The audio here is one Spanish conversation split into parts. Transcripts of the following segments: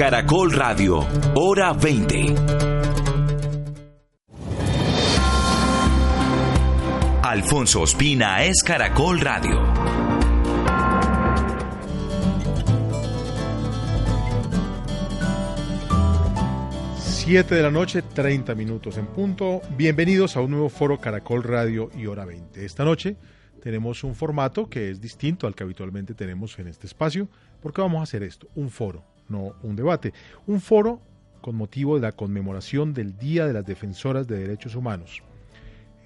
Caracol Radio, hora 20. Alfonso Ospina es Caracol Radio. Siete de la noche, 30 minutos en punto. Bienvenidos a un nuevo foro Caracol Radio y Hora 20. Esta noche tenemos un formato que es distinto al que habitualmente tenemos en este espacio, porque vamos a hacer esto, un foro, no un debate. Un foro con motivo de la conmemoración del Día de las Defensoras de Derechos Humanos.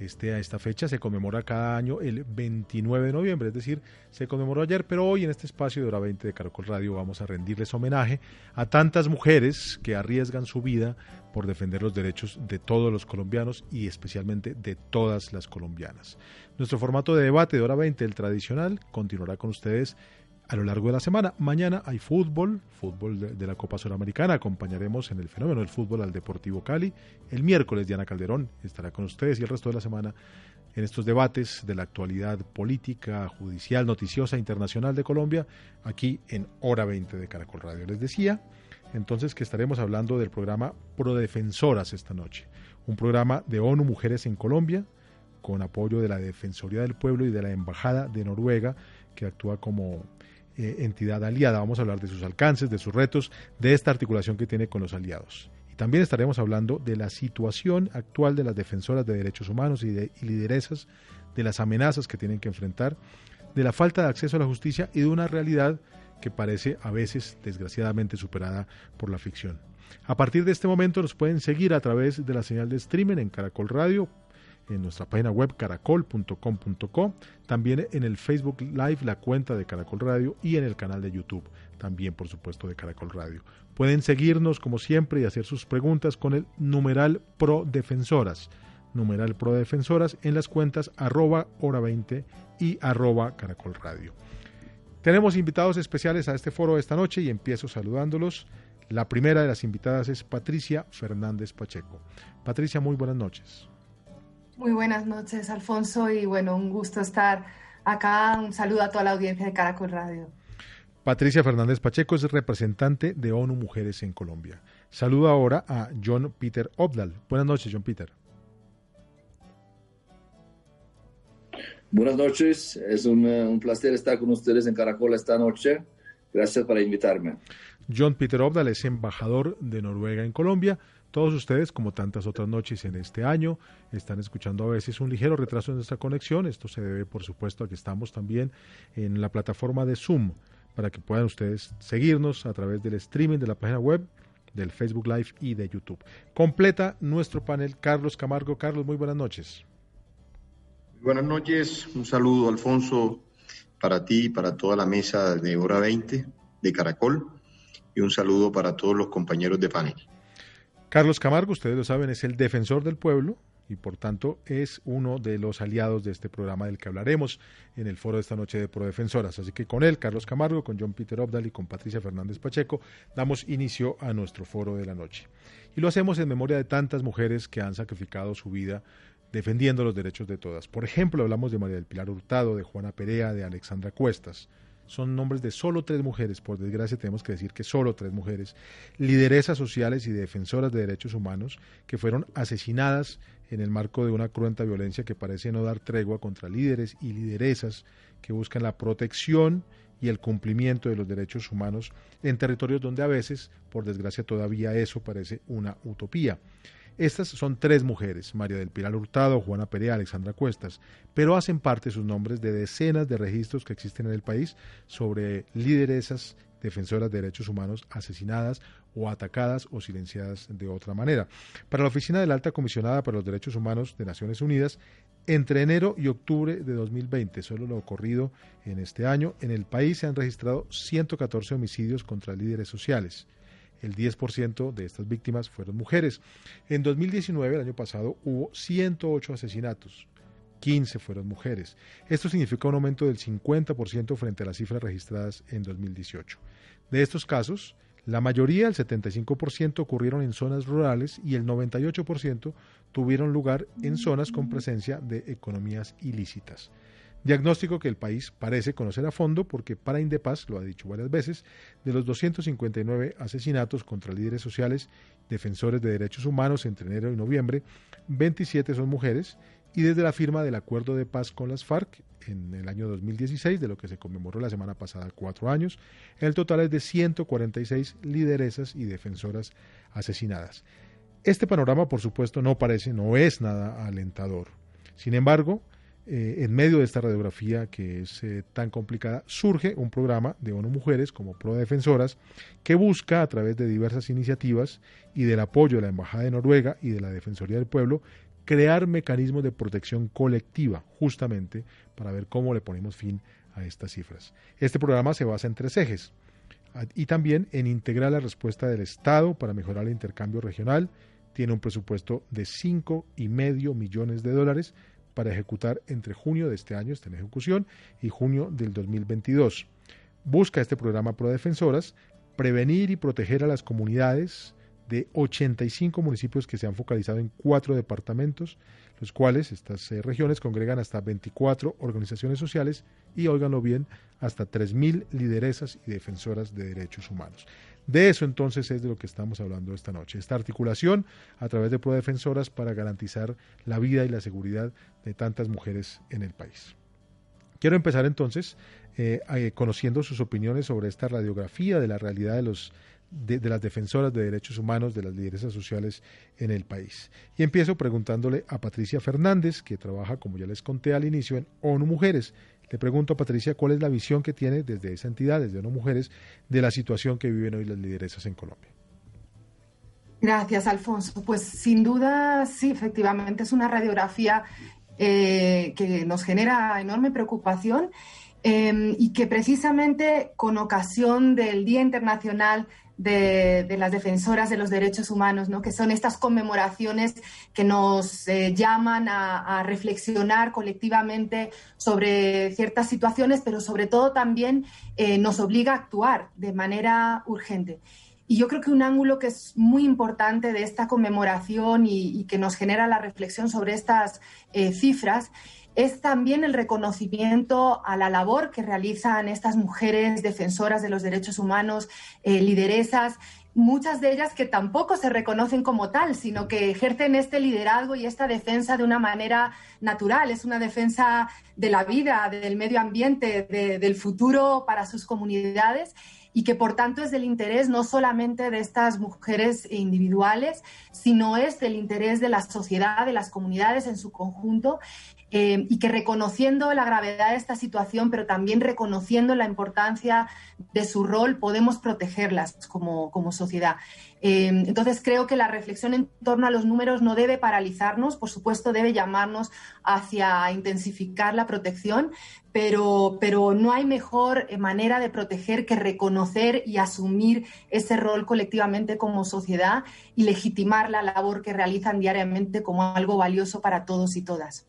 Este, esta fecha se conmemora cada año el 29 de noviembre, es decir, se conmemoró ayer, pero hoy en este espacio de hora 20 de Caracol Radio vamos a rendirles homenaje a tantas mujeres que arriesgan su vida por defender los derechos de todos los colombianos y especialmente de todas las colombianas. Nuestro formato de debate de hora 20, el tradicional, continuará con ustedes a lo largo de la semana. Mañana hay fútbol, fútbol de, la Copa Sudamericana. Acompañaremos en el fenómeno del fútbol al Deportivo Cali. El miércoles Diana Calderón estará con ustedes y el resto de la semana en estos debates de la actualidad política, judicial, noticiosa, internacional de Colombia, aquí en Hora 20 de Caracol Radio. Les decía entonces que estaremos hablando del programa Prodefensoras esta noche, un programa de ONU Mujeres en Colombia, con apoyo de la Defensoría del Pueblo y de la Embajada de Noruega, que actúa como eh, entidad aliada. Vamos a hablar de sus alcances, de sus retos, de esta articulación que tiene con los aliados. Y también estaremos hablando de la situación actual de las defensoras de derechos humanos y, de, lideresas, de las amenazas que tienen que enfrentar, de la falta de acceso a la justicia y de una realidad que parece a veces desgraciadamente superada por la ficción. A partir de este momento nos pueden seguir a través de la señal de streaming en Caracol Radio, en nuestra página web caracol.com.co, también en el Facebook Live, la cuenta de Caracol Radio y en el canal de YouTube, también por supuesto de Caracol Radio. Pueden seguirnos como siempre y hacer sus preguntas con el numeral Pro Defensoras, numeral Pro Defensoras en las cuentas arroba hora 20 y arroba Caracol Radio. Tenemos invitados especiales a este foro esta noche y empiezo saludándolos. La primera de las invitadas es Patricia Fernández Pacheco. Patricia, muy buenas noches. Muy buenas noches, Alfonso, y bueno, un gusto estar acá. Un saludo a toda la audiencia de Caracol Radio. Patricia Fernández Pacheco es representante de ONU Mujeres en Colombia. Saludo ahora a John Peter Obdal. Buenas noches, John Peter. Buenas noches, es un, eh, un, placer estar con ustedes en Caracol esta noche. Gracias por invitarme. John Peter Obdal es embajador de Noruega en Colombia. Todos ustedes, como tantas otras noches en este año, están escuchando a veces un ligero retraso en nuestra conexión. Esto se debe, por supuesto, a que estamos también en la plataforma de Zoom para que puedan ustedes seguirnos a través del streaming de la página web, del Facebook Live y de YouTube. Completa nuestro panel Carlos Camargo. Carlos, muy buenas noches. Buenas noches, un saludo Alfonso para ti y para toda la mesa de hora 20 de Caracol y un saludo para todos los compañeros de panel. Carlos Camargo, ustedes lo saben, es el defensor del pueblo y por tanto es uno de los aliados de este programa del que hablaremos en el foro de esta noche de Prodefensoras. Así que con él, Carlos Camargo, con John Peter Obdal y con Patricia Fernández Pacheco, damos inicio a nuestro foro de la noche. Y lo hacemos en memoria de tantas mujeres que han sacrificado su vida defendiendo los derechos de todas. Por ejemplo, hablamos de María del Pilar Hurtado, de Juana Perea, de Alexandra Cuestas son nombres de solo tres mujeres, por desgracia tenemos que decir que solo tres mujeres, lideresas sociales y defensoras de derechos humanos que fueron asesinadas en el marco de una cruenta violencia que parece no dar tregua contra líderes y lideresas que buscan la protección y el cumplimiento de los derechos humanos en territorios donde a veces, por desgracia, todavía eso parece una utopía. Estas son tres mujeres, María del Pilar Hurtado, Juana Perea, Alexandra Cuestas, pero hacen parte sus nombres de decenas de registros que existen en el país sobre lideresas defensoras de derechos humanos asesinadas o atacadas o silenciadas de otra manera. Para la Oficina de la Alta Comisionada para los Derechos Humanos de Naciones Unidas, entre enero y octubre de 2020, solo lo ocurrido en este año, en el país se han registrado 114 homicidios contra líderes sociales. El 10% de estas víctimas fueron mujeres. En 2019, el año pasado, hubo 108 asesinatos. 15 fueron mujeres. Esto significa un aumento del 50% frente a las cifras registradas en 2018. De estos casos, la mayoría, el 75%, ocurrieron en zonas rurales y el 98% tuvieron lugar en zonas con presencia de economías ilícitas. Diagnóstico que el país parece conocer a fondo porque para Indepaz, lo ha dicho varias veces, de los 259 asesinatos contra líderes sociales, defensores de derechos humanos entre enero y noviembre, 27 son mujeres y desde la firma del acuerdo de paz con las FARC en el año 2016, de lo que se conmemoró la semana pasada cuatro años, el total es de 146 lideresas y defensoras asesinadas. Este panorama, por supuesto, no parece, no es nada alentador. Sin embargo, eh, en medio de esta radiografía que es eh, tan complicada, surge un programa de ONU Mujeres como Pro Defensoras que busca, a través de diversas iniciativas y del apoyo de la Embajada de Noruega y de la Defensoría del Pueblo, crear mecanismos de protección colectiva, justamente para ver cómo le ponemos fin a estas cifras. Este programa se basa en tres ejes y también en integrar la respuesta del Estado para mejorar el intercambio regional. Tiene un presupuesto de cinco y medio millones de dólares para ejecutar entre junio de este año, está en ejecución, y junio del 2022. Busca este programa Prodefensoras prevenir y proteger a las comunidades de 85 municipios que se han focalizado en cuatro departamentos, los cuales estas eh, regiones congregan hasta 24 organizaciones sociales y, óiganlo bien, hasta 3.000 lideresas y defensoras de derechos humanos. De eso entonces es de lo que estamos hablando esta noche. Esta articulación a través de Prodefensoras para garantizar la vida y la seguridad de tantas mujeres en el país. Quiero empezar entonces eh, eh, conociendo sus opiniones sobre esta radiografía de la realidad de los de, las defensoras de derechos humanos, de las lideresas sociales en el país. Y empiezo preguntándole a Patricia Fernández, que trabaja, como ya les conté al inicio, en ONU Mujeres, le pregunto Patricia cuál es la visión que tiene desde esa entidad, desde ONU Mujeres, de la situación que viven hoy las lideresas en Colombia. Gracias, Alfonso. Pues sin duda, sí, efectivamente, es una radiografía eh, que nos genera enorme preocupación eh, y que precisamente con ocasión del Día Internacional de, las defensoras de los derechos humanos, ¿no? que son estas conmemoraciones que nos eh, llaman a, reflexionar colectivamente sobre ciertas situaciones, pero sobre todo también eh, nos obliga a actuar de manera urgente. Y yo creo que un ángulo que es muy importante de esta conmemoración y, que nos genera la reflexión sobre estas eh, cifras es también el reconocimiento a la labor que realizan estas mujeres defensoras de los derechos humanos, eh, lideresas, muchas de ellas que tampoco se reconocen como tal, sino que ejercen este liderazgo y esta defensa de una manera natural. Es una defensa de la vida, del medio ambiente, del futuro para sus comunidades y que por tanto es del interés no solamente de estas mujeres individuales, sino es del interés de la sociedad, de las comunidades en su conjunto eh, y que reconociendo la gravedad de esta situación, pero también reconociendo la importancia de su rol, podemos protegerlas como, como sociedad. Eh, entonces, creo que la reflexión en torno a los números no debe paralizarnos, por supuesto, debe llamarnos hacia intensificar la protección, pero, pero no hay mejor manera de proteger que reconocer y asumir ese rol colectivamente como sociedad y legitimar la labor que realizan diariamente como algo valioso para todos y todas.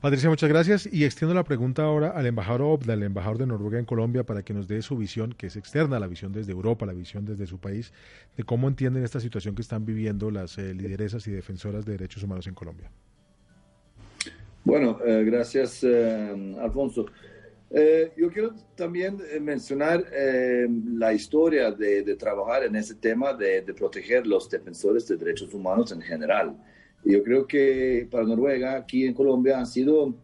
Patricia, muchas gracias. Y extiendo la pregunta ahora al embajador Obda, el embajador de Noruega en Colombia, para que nos dé su visión, que es externa, la visión desde Europa, la visión desde su país, de cómo entienden esta situación que están viviendo las eh, lideresas y defensoras de derechos humanos en Colombia. Bueno, eh, gracias, eh, Alfonso. Yo quiero también mencionar la historia de, de, trabajar en ese tema de, de, proteger los defensores de derechos humanos en general. Yo creo que para Noruega, aquí en Colombia, han sido,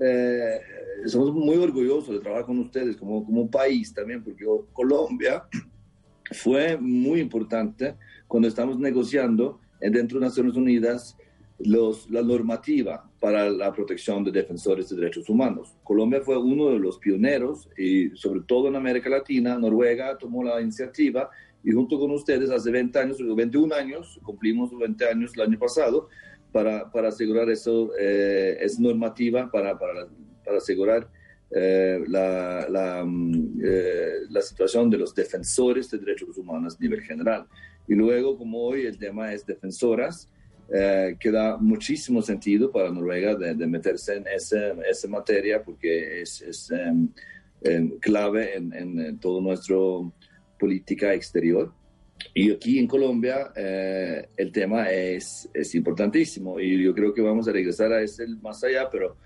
eh, somos muy orgullosos de trabajar con ustedes como, como país también, porque Colombia fue muy importante cuando estamos negociando dentro de Naciones Unidas los, la normativa para la protección de defensores de derechos humanos. Colombia fue uno de los pioneros y sobre todo en América Latina, Noruega tomó la iniciativa y junto con ustedes hace 20 años, 21 años, cumplimos 20 años el año pasado, para, para asegurar eso, eh, es normativa para, para, para asegurar eh, la, la, eh, la, situación de los defensores de derechos humanos a nivel general. Y luego, como hoy el tema es defensoras, eh, que da muchísimo sentido para Noruega de, de meterse en ese, esa materia porque es, es um, um, clave en, en, toda nuestra política exterior. Y aquí en Colombia eh, el tema es, es importantísimo y yo creo que vamos a regresar a ese más allá, pero,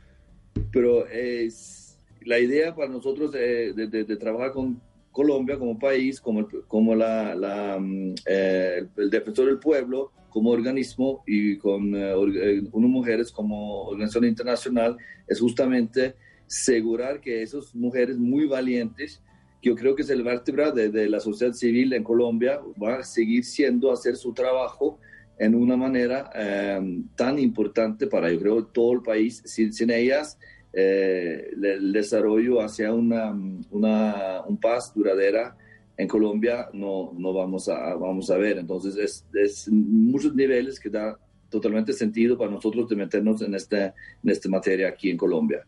pero es la idea para nosotros de, de, de trabajar con Colombia como país, como, como la, la eh, el defensor del pueblo, como organismo y con uh, unas mujeres como organización internacional es justamente asegurar que esas mujeres muy valientes, yo creo que es el vértebra de, de, la sociedad civil en Colombia, va a seguir siendo hacer su trabajo en una manera um, tan importante para, yo creo, todo el país. Sin, sin ellas, eh, el desarrollo hacia una, una un paz duradera en Colombia no, no vamos, a, vamos a ver. Entonces, es, es muchos niveles que da totalmente sentido para nosotros de meternos en, este, en esta materia aquí en Colombia.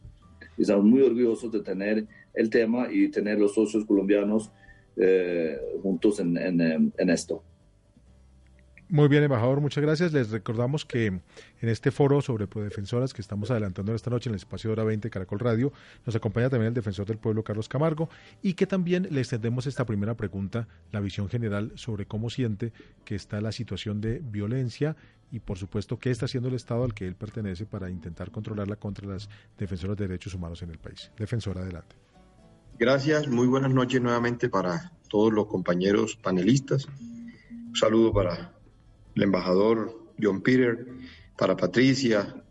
Estamos muy orgullosos de tener el tema y tener los socios colombianos eh, juntos en, en, esto. Muy bien, embajador, muchas gracias. Les recordamos que en este foro sobre defensoras que estamos adelantando esta noche en el espacio de hora 20 Caracol Radio, nos acompaña también el defensor del pueblo Carlos Camargo y que también le extendemos esta primera pregunta, la visión general sobre cómo siente que está la situación de violencia y por supuesto qué está haciendo el Estado al que él pertenece para intentar controlarla contra las defensoras de derechos humanos en el país. Defensora, adelante. Gracias, muy buenas noches nuevamente para todos los compañeros panelistas. Un saludo para el embajador John Peter, para Patricia,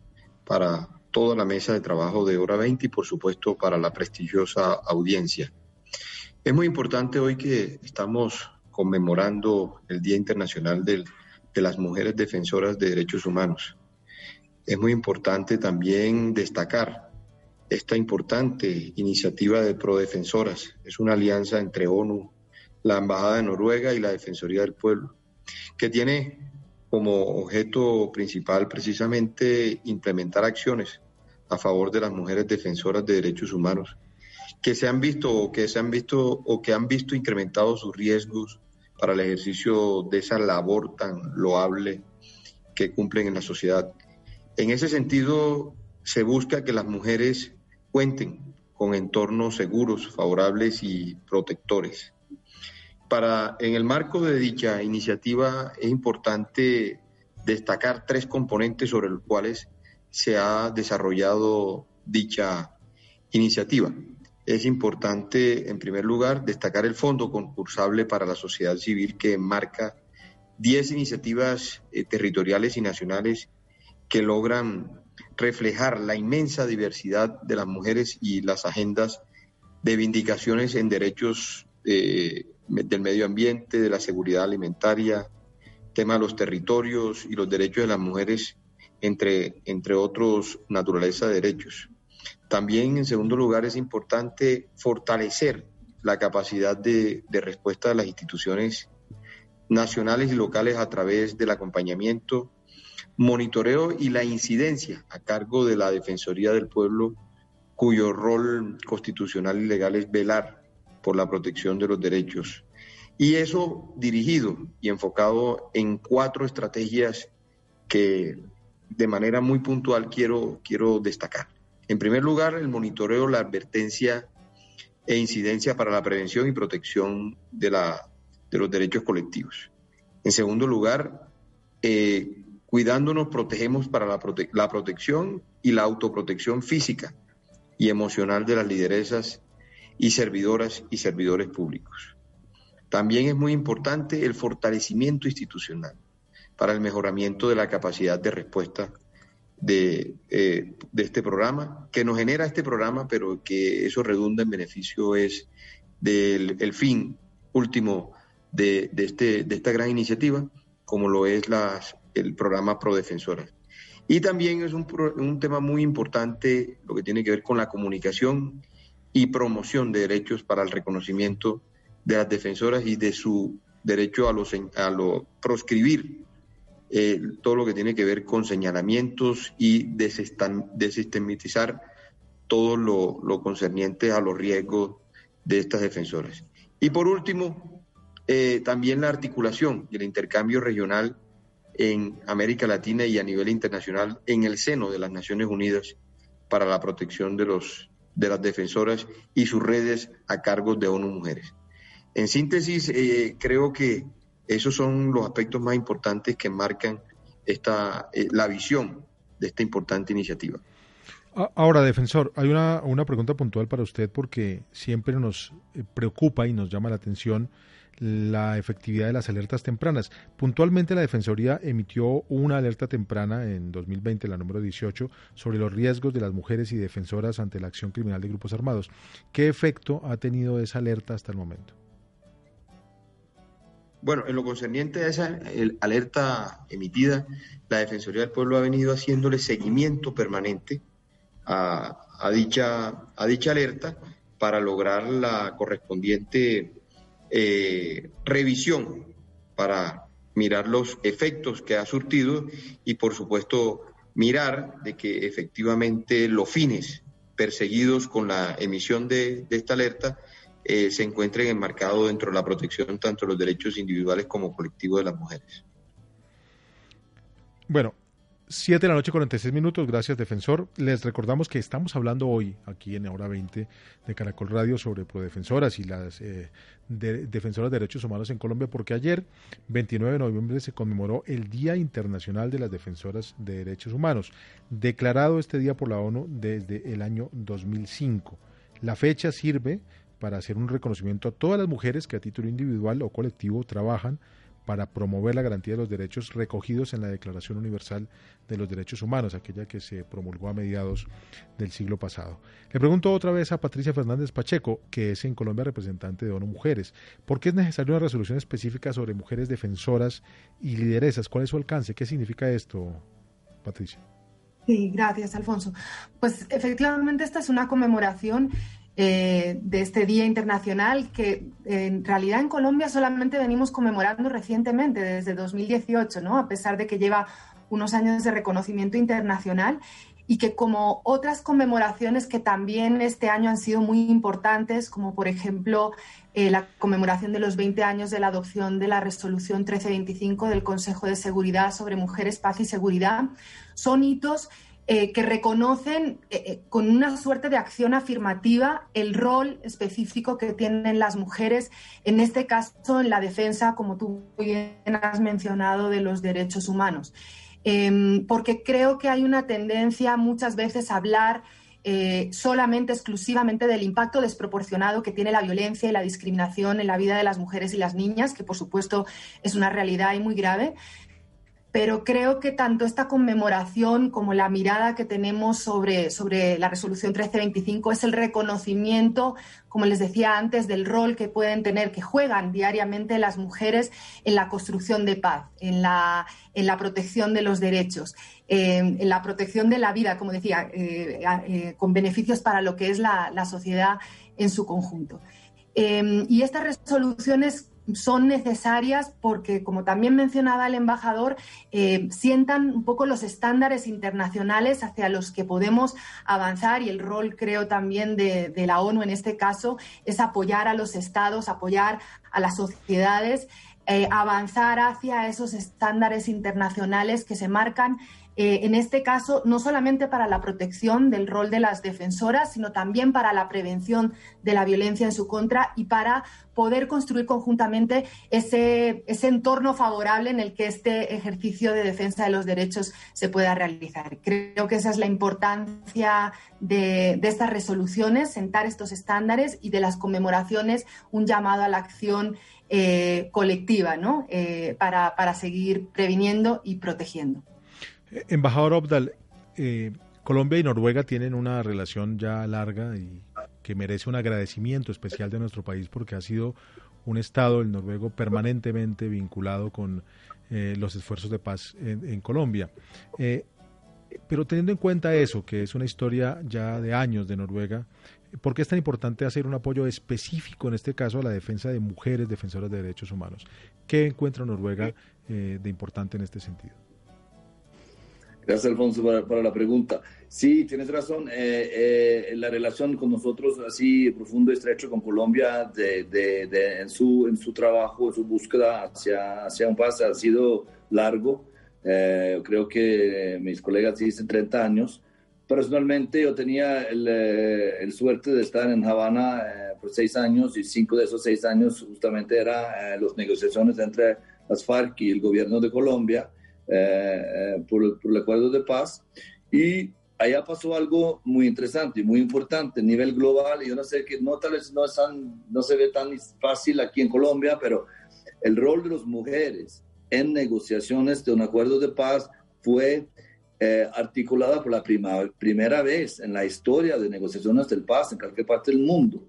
para toda la mesa de trabajo de Hora 20 y por supuesto para la prestigiosa audiencia. Es muy importante hoy que estamos conmemorando el Día Internacional del, de las Mujeres Defensoras de Derechos Humanos. Es muy importante también destacar esta importante iniciativa de Prodefensoras. Es una alianza entre ONU, la Embajada de Noruega y la Defensoría del Pueblo, que tiene como objeto principal precisamente implementar acciones a favor de las mujeres defensoras de derechos humanos que se han visto o que se han visto o que han visto incrementados sus riesgos para el ejercicio de esa labor tan loable que cumplen en la sociedad. En ese sentido, se busca que las mujeres cuenten con entornos seguros, favorables y protectores. Para, en el marco de dicha iniciativa es importante destacar tres componentes sobre los cuales se ha desarrollado dicha iniciativa. Es importante, en primer lugar, destacar el fondo concursable para la sociedad civil que marca 10 iniciativas eh, territoriales y nacionales que logran reflejar la inmensa diversidad de las mujeres y las agendas de vindicaciones en derechos eh, del medio ambiente, de la seguridad alimentaria, tema de los territorios y los derechos de las mujeres, entre, entre otros naturaleza de derechos. También, en segundo lugar, es importante fortalecer la capacidad de, de respuesta de las instituciones nacionales y locales a través del acompañamiento, monitoreo y la incidencia a cargo de la Defensoría del Pueblo cuyo rol constitucional y legal es velar por la protección de los derechos. Y eso dirigido y enfocado en cuatro estrategias que de manera muy puntual quiero, quiero destacar. En primer lugar, el monitoreo, la advertencia e incidencia para la prevención y protección de, la, de los derechos colectivos. En segundo lugar, eh, cuidándonos protegemos para la, la protección y la autoprotección física y emocional de las lideresas y servidoras y servidores públicos. También es muy importante el fortalecimiento institucional para el mejoramiento de la capacidad de respuesta de, eh, de, este programa, que nos genera este programa, pero que eso redunda en beneficio es del el fin último de, de, este, de esta gran iniciativa, como lo es las, el programa Prodefensoras. Y también es un, un tema muy importante lo que tiene que ver con la comunicación y promoción de derechos para el reconocimiento de las defensoras y de su derecho a, los, a lo proscribir eh, todo lo que tiene que ver con señalamientos y desistematizar todo lo, lo, concerniente a los riesgos de estas defensoras. Y por último, eh, también la articulación y el intercambio regional en América Latina y a nivel internacional en el seno de las Naciones Unidas para la protección de, los, de las defensoras y sus redes a cargo de ONU Mujeres. En síntesis, eh, creo que esos son los aspectos más importantes que marcan esta, eh, la visión de esta importante iniciativa. Ahora, defensor, hay una, una pregunta puntual para usted porque siempre nos eh, preocupa y nos llama la atención la efectividad de las alertas tempranas. Puntualmente la Defensoría emitió una alerta temprana en 2020, la número 18, sobre los riesgos de las mujeres y defensoras ante la acción criminal de grupos armados. ¿Qué efecto ha tenido esa alerta hasta el momento? Bueno, en lo concerniente a esa alerta emitida, la Defensoría del Pueblo ha venido haciéndole seguimiento permanente a, dicha, a dicha alerta para lograr la correspondiente eh, revisión para mirar los efectos que ha surtido y, por supuesto, mirar de que efectivamente los fines perseguidos con la emisión de esta alerta eh, se encuentren enmarcados dentro de la protección tanto de los derechos individuales como colectivos de las mujeres. Bueno, 7 de la noche, 46 minutos. Gracias, defensor. Les recordamos que estamos hablando hoy, aquí en Hora 20 de Caracol Radio, sobre prodefensoras y las eh, defensoras de derechos humanos en Colombia, porque ayer, 29 de noviembre, se conmemoró el Día Internacional de las Defensoras de Derechos Humanos, declarado este día por la ONU desde el año 2005. La fecha sirve para hacer un reconocimiento a todas las mujeres que a título individual o colectivo trabajan para promover la garantía de los derechos recogidos en la Declaración Universal de los Derechos Humanos, aquella que se promulgó a mediados del siglo pasado. Le pregunto otra vez a Patricia Fernández Pacheco, que es en Colombia representante de ONU Mujeres, ¿por qué es necesaria una resolución específica sobre mujeres defensoras y lideresas? ¿Cuál es su alcance? ¿Qué significa esto, Patricia? Sí, gracias, Alfonso. Pues efectivamente esta es una conmemoración eh, de este Día Internacional que en realidad en Colombia solamente venimos conmemorando recientemente, desde 2018, ¿no? a pesar de que lleva unos años de reconocimiento internacional y que como otras conmemoraciones que también este año han sido muy importantes, como por ejemplo eh, la conmemoración de los 20 años de la adopción de la resolución 1325 del Consejo de Seguridad sobre Mujeres, Paz y Seguridad, son hitos eh, que reconocen eh, eh, con una suerte de acción afirmativa el rol específico que tienen las mujeres, en este caso en la defensa, como tú bien has mencionado, de los derechos humanos. Em, porque creo que hay una tendencia muchas veces a hablar solamente, exclusivamente del impacto desproporcionado que tiene la violencia y la discriminación en la vida de las mujeres y las niñas, que por supuesto es una realidad y muy grave, pero creo que tanto esta conmemoración como la mirada que tenemos sobre, sobre la resolución 1325 es el reconocimiento, como les decía antes, del rol que pueden tener, que juegan diariamente las mujeres en la construcción de paz, en la, en la protección de los derechos, en la protección de la vida, como decía, eh, eh, con beneficios para lo que es la, la sociedad en su conjunto. Eh, y estas resoluciones son necesarias porque, como también mencionaba el embajador, eh, sientan un poco los estándares internacionales hacia los que podemos avanzar y el rol, creo, también de, la ONU en este caso es apoyar a los estados, apoyar a las sociedades. Eh, avanzar hacia esos estándares internacionales que se marcan eh, en este caso, no solamente para la protección del rol de las defensoras, sino también para la prevención de la violencia en su contra y para poder construir conjuntamente ese, entorno favorable en el que este ejercicio de defensa de los derechos se pueda realizar. Creo que esa es la importancia de, estas resoluciones, sentar estos estándares y de las conmemoraciones, un llamado a la acción eh, colectiva. Eh, para seguir previniendo y protegiendo. Embajador Obdal, eh, Colombia y Noruega tienen una relación ya larga y que merece un agradecimiento especial de nuestro país porque ha sido un Estado, el noruego, permanentemente vinculado con eh, los esfuerzos de paz en, Colombia. Eh, pero teniendo en cuenta eso, que es una historia ya de años de Noruega, ¿por qué es tan importante hacer un apoyo específico, en este caso, a la defensa de mujeres defensoras de derechos humanos? ¿Qué encuentra Noruega de importante en este sentido? Gracias, Alfonso, para, la pregunta. Sí, tienes razón. Eh, eh, la relación con nosotros, así profundo y estrecho con Colombia, de, de, en, su, en su trabajo, en su búsqueda hacia, hacia un paz, ha sido largo. Eh, creo que mis colegas dicen 30 años. Personalmente, yo tenía el, el suerte de estar en Habana por seis años y cinco de esos seis años justamente eran las negociaciones entre las FARC y el gobierno de Colombia eh, eh, por, por, el acuerdo de paz. Y allá pasó algo muy interesante y muy importante a nivel global. Yo no sé que no, tal vez no, no se ve tan fácil aquí en Colombia, pero el rol de las mujeres en negociaciones de un acuerdo de paz fue eh, articulada por la primera vez en la historia de negociaciones del paz en cualquier parte del mundo.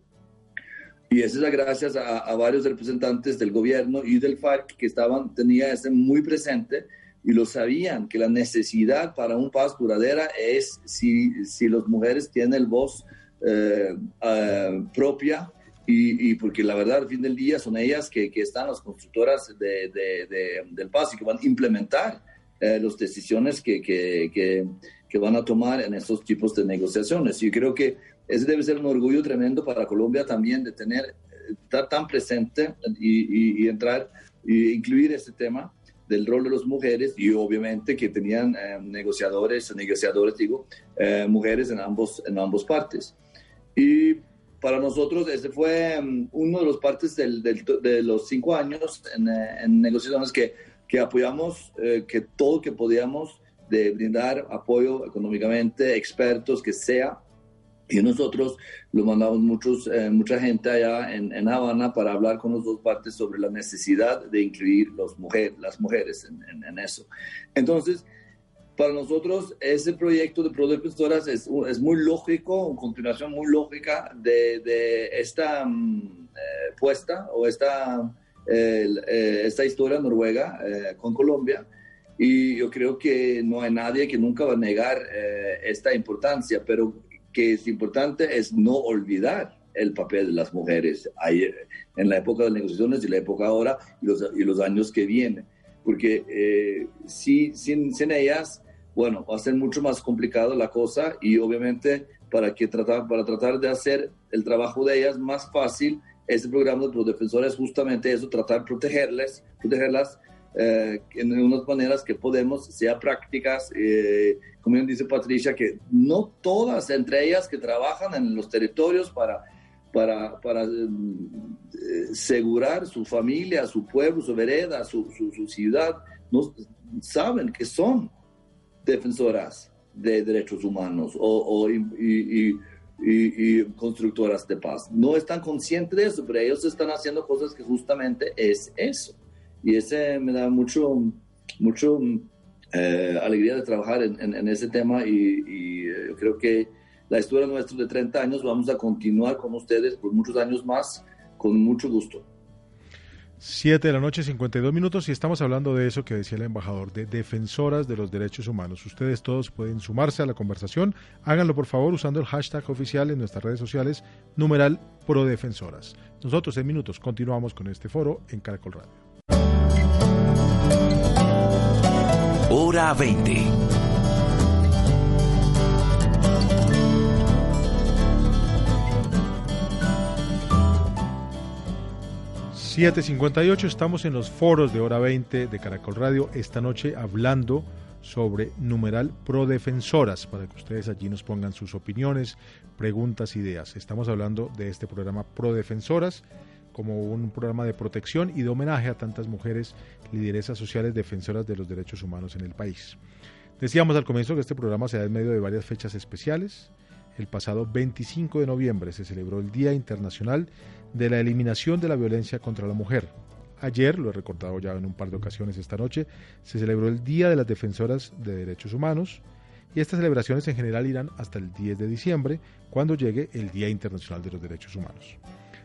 Y eso es gracias a, a, varios representantes del gobierno y del FARC que estaban, tenía ese muy presente y lo sabían, que la necesidad para un paz duradera es si, si las mujeres tienen voz eh, eh, propia y, y, porque la verdad al fin del día son ellas que, que están las constructoras de, de, del paz y que van a implementar eh, las decisiones que, que, que, van a tomar en estos tipos de negociaciones. Y creo que ese debe ser un orgullo tremendo para Colombia también de tener, estar tan presente y, y, y entrar e incluir este tema del rol de las mujeres y obviamente que tenían eh, negociadores, negociadores digo, eh, mujeres en ambos, en ambos partes. Y para nosotros ese fue um, uno de los partes del, de los cinco años en, eh, en negociaciones que, que apoyamos, que todo que podíamos de brindar apoyo económicamente, expertos, que sea y nosotros lo mandamos muchos, eh, mucha gente allá en, en, Habana para hablar con las dos partes sobre la necesidad de incluir los mujer, las mujeres en, en, eso. Entonces, para nosotros ese proyecto de Pro es, es muy lógico, una continuación muy lógica de, de esta mm, eh, puesta o esta, eh, esta historia noruega con Colombia. Y yo creo que no hay nadie que nunca va a negar esta importancia, pero que es importante es no olvidar el papel de las mujeres en la época de negociaciones y la época ahora y los, y los años que vienen. Porque eh, si, sin, sin, ellas, bueno, va a ser mucho más complicado la cosa y obviamente para, que tratar, para tratar de hacer el trabajo de ellas más fácil, este programa de los defensores es justamente eso, tratar de protegerles, protegerlas eh, en unas maneras que podemos, sea prácticas, eh, como dice Patricia, que no todas, entre ellas que trabajan en los territorios para, para, para eh, asegurar su familia, su pueblo, su vereda, su, ciudad, no saben que son defensoras de derechos humanos o, y, constructoras de paz. No están conscientes de eso, pero ellos están haciendo cosas que justamente es eso y ese me da mucho, mucho eh, alegría de trabajar en, ese tema y, eh, creo que la historia nuestra de 30 años vamos a continuar con ustedes por muchos años más con mucho gusto. 7 de la noche, 52 minutos, y estamos hablando de eso que decía el embajador, de defensoras de los derechos humanos. Ustedes todos pueden sumarse a la conversación. Háganlo, por favor, usando el hashtag oficial en nuestras redes sociales, numeral prodefensoras. Nosotros en minutos continuamos con este foro en Caracol Radio. Hora 20. 7.58, estamos en los foros de hora 20 de Caracol Radio esta noche hablando sobre numeral prodefensoras para que ustedes allí nos pongan sus opiniones, preguntas, ideas. Estamos hablando de este programa Prodefensoras como un programa de protección y de homenaje a tantas mujeres lideresas sociales defensoras de los derechos humanos en el país. Decíamos al comienzo que este programa se da en medio de varias fechas especiales. El pasado 25 de noviembre se celebró el Día Internacional de la eliminación de la violencia contra la mujer. Ayer, lo he recordado ya en un par de ocasiones esta noche, se celebró el Día de las Defensoras de Derechos Humanos y estas celebraciones en general irán hasta el 10 de diciembre, cuando llegue el Día Internacional de los Derechos Humanos.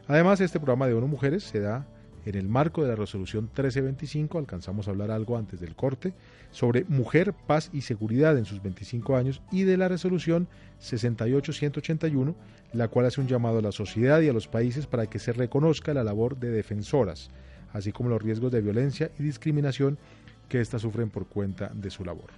Además, este programa de ONU Mujeres se da en el marco de la resolución 1325, alcanzamos a hablar algo antes del corte, sobre mujer, paz y seguridad en sus 25 años y de la resolución 68181, la cual hace un llamado a la sociedad y a los países para que se reconozca la labor de defensoras, así como los riesgos de violencia y discriminación que éstas sufren por cuenta de su labor.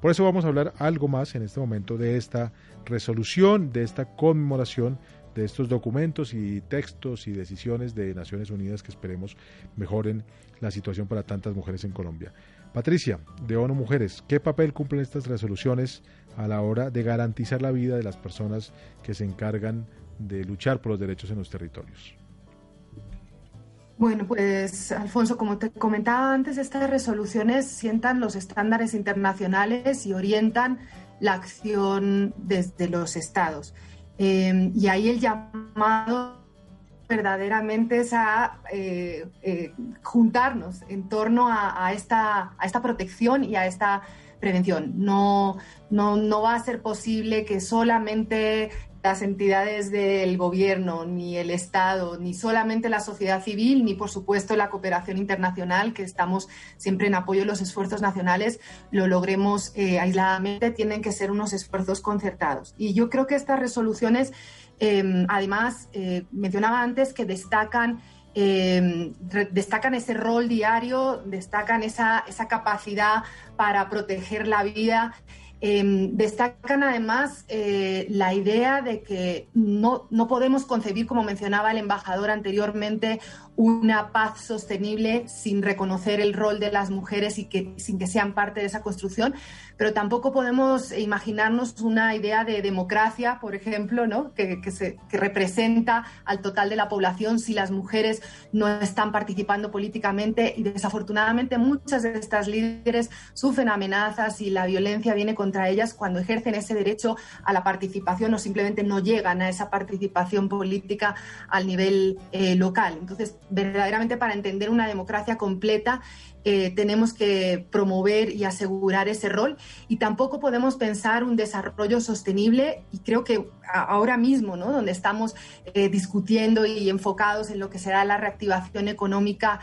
Por eso vamos a hablar algo más en este momento de esta resolución, de esta conmemoración de estos documentos y textos y decisiones de Naciones Unidas que esperemos mejoren la situación para tantas mujeres en Colombia. Patricia, de ONU Mujeres, ¿qué papel cumplen estas resoluciones a la hora de garantizar la vida de las personas que se encargan de luchar por los derechos en los territorios? Bueno, pues Alfonso, como te comentaba antes, estas resoluciones sientan los estándares internacionales y orientan la acción desde los estados. Em, y ahí el llamado verdaderamente es a eh, eh, juntarnos en torno a, esta, a esta protección y a esta prevención. No, no, no va a ser posible que solamente las entidades del gobierno, ni el Estado, ni solamente la sociedad civil, ni por supuesto la cooperación internacional, que estamos siempre en apoyo de los esfuerzos nacionales, lo logremos eh, aisladamente, tienen que ser unos esfuerzos concertados. Y yo creo que estas resoluciones, em, además, eh, mencionaba antes que destacan em, destacan ese rol diario, destacan esa, esa capacidad para proteger la vida. Em, destacan además eh, la idea de que no, no, podemos concebir, como mencionaba el embajador anteriormente, una paz sostenible sin reconocer el rol de las mujeres y que, sin que sean parte de esa construcción, pero tampoco podemos imaginarnos una idea de democracia, por ejemplo, ¿no? que, que representa al total de la población si las mujeres no están participando políticamente y desafortunadamente muchas de estas líderes sufren amenazas y la violencia viene con contra ellas cuando ejercen ese derecho a la participación o simplemente no llegan a esa participación política al nivel eh, local. Entonces, verdaderamente para entender una democracia completa eh, tenemos que promover y asegurar ese rol y tampoco podemos pensar un desarrollo sostenible y creo que ahora mismo, ¿no? donde estamos eh, discutiendo y enfocados en lo que será la reactivación económica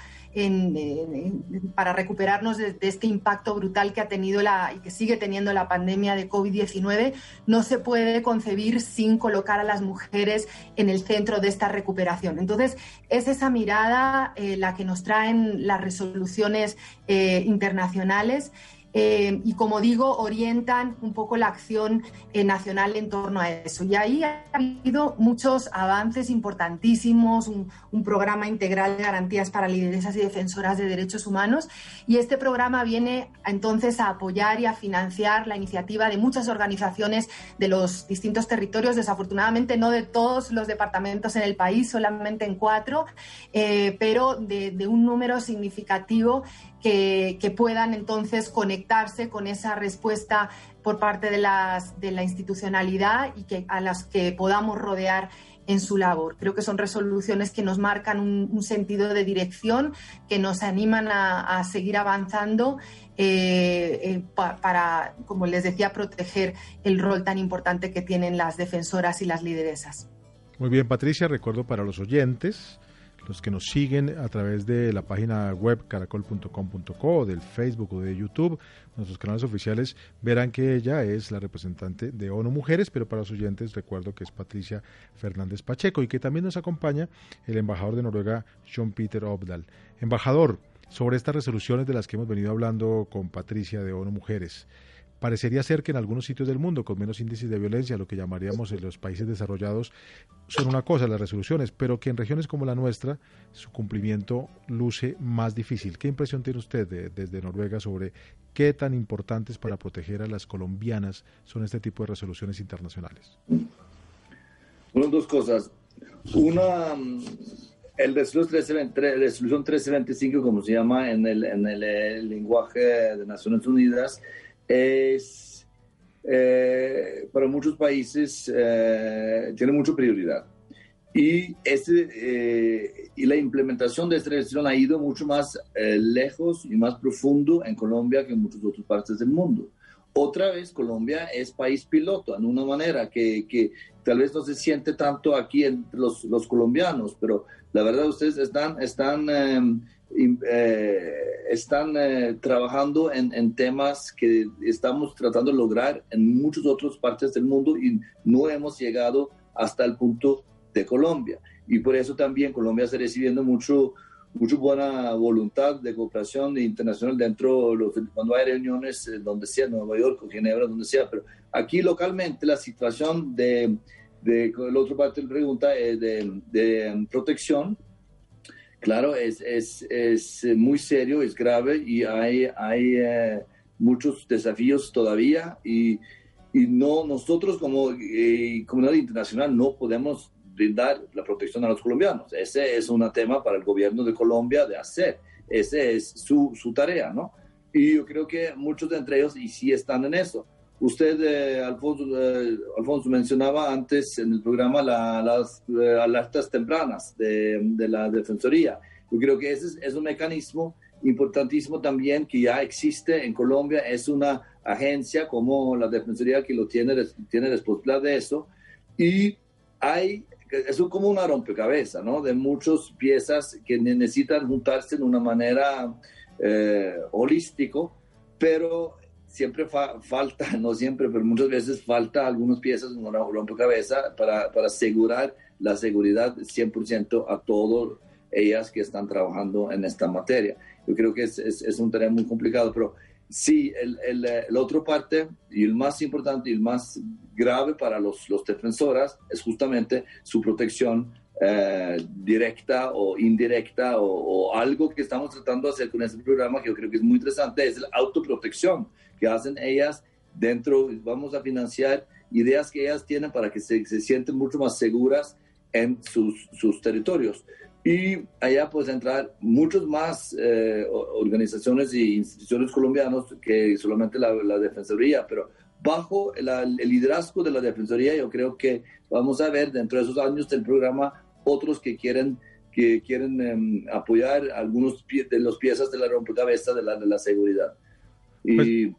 para recuperarnos de, este impacto brutal que ha tenido la, y que sigue teniendo la pandemia de COVID-19, no se puede concebir sin colocar a las mujeres en el centro de esta recuperación. Entonces, es esa mirada eh, la que nos traen las resoluciones eh, internacionales. Eh, y como digo, orientan un poco la acción eh, nacional en torno a eso. Y ahí ha habido muchos avances importantísimos, un, programa integral de garantías para lideresas y defensoras de derechos humanos. Y este programa viene entonces a apoyar y a financiar la iniciativa de muchas organizaciones de los distintos territorios, desafortunadamente no de todos los departamentos en el país, solamente en cuatro, eh, pero de, de un número significativo que, puedan entonces conectarse con esa respuesta por parte de, las, de la institucionalidad y que, a las que podamos rodear en su labor. Creo que son resoluciones que nos marcan un, sentido de dirección, que nos animan a, seguir avanzando eh, eh, para, como les decía, proteger el rol tan importante que tienen las defensoras y las lideresas. Muy bien, Patricia, recuerdo para los oyentes los que nos siguen a través de la página web caracol.com.co, del Facebook o de YouTube, nuestros canales oficiales, verán que ella es la representante de ONU Mujeres, pero para los oyentes recuerdo que es Patricia Fernández Pacheco y que también nos acompaña el embajador de Noruega, John Peter Obdal. Embajador, sobre estas resoluciones de las que hemos venido hablando con Patricia de ONU Mujeres. Parecería ser que en algunos sitios del mundo con menos índices de violencia, lo que llamaríamos en los países desarrollados, son una cosa las resoluciones, pero que en regiones como la nuestra su cumplimiento luce más difícil. ¿Qué impresión tiene usted desde Noruega sobre qué tan importantes para proteger a las colombianas son este tipo de resoluciones internacionales? Bueno, dos cosas. Una, el resolución 1325, como se llama en el, en el, eh, lenguaje de Naciones Unidas, es eh, para muchos países eh, tiene mucha prioridad. Y, este, y la implementación de esta resolución ha ido mucho más lejos y más profundo en Colombia que en muchas otras partes del mundo. Otra vez, Colombia es país piloto, en una manera que, que tal vez no se siente tanto aquí entre los, los colombianos, pero la verdad ustedes están, están, em, eh, están eh, trabajando en, en, temas que estamos tratando de lograr en muchas otras partes del mundo y no hemos llegado hasta el punto de Colombia. Y por eso también Colombia está recibiendo mucho, mucha buena voluntad de cooperación internacional dentro, cuando hay reuniones eh, donde sea, Nueva York o Ginebra, donde sea, pero aquí localmente la situación de, de la otra parte de la pregunta es de, de protección, claro, es, es, es, muy serio, es grave y hay, hay eh, muchos desafíos todavía y, y no, nosotros como eh, comunidad internacional no podemos brindar la protección a los colombianos. Ese es un tema para el gobierno de Colombia de hacer. Esa es su, su, tarea, ¿no? Y yo creo que muchos de entre ellos y sí están en eso. Usted, eh, Alfonso, eh, Alfonso, mencionaba antes en el programa las eh, alertas tempranas de, la Defensoría. Yo creo que ese es, un mecanismo importantísimo también que ya existe en Colombia. Es una agencia como la Defensoría que lo tiene, tiene responsabilidad de eso. Y hay es como una rompecabezas, ¿no? De muchas piezas que necesitan juntarse de una manera eh, holístico, pero siempre falta, no siempre, pero muchas veces falta algunas piezas en una rompecabezas para, para asegurar la seguridad 100% a todas ellas que están trabajando en esta materia. Yo creo que es, es, un tema muy complicado, pero Sí, el, el, el, otro parte y el más importante y el más grave para los, los defensoras es justamente su protección eh, directa o indirecta o, algo que estamos tratando de hacer con este programa que yo creo que es muy interesante, es la autoprotección que hacen ellas dentro, vamos a financiar ideas que ellas tienen para que se, se sienten mucho más seguras en sus, sus territorios. Y allá pues entrar muchas más eh, organizaciones e instituciones colombianas que solamente la, Defensoría, pero bajo el liderazgo de la Defensoría yo creo que vamos a ver dentro de esos años del programa otros que quieren que quieren em, apoyar algunos de las piezas de la rompecabezas de la, de la seguridad. Y pues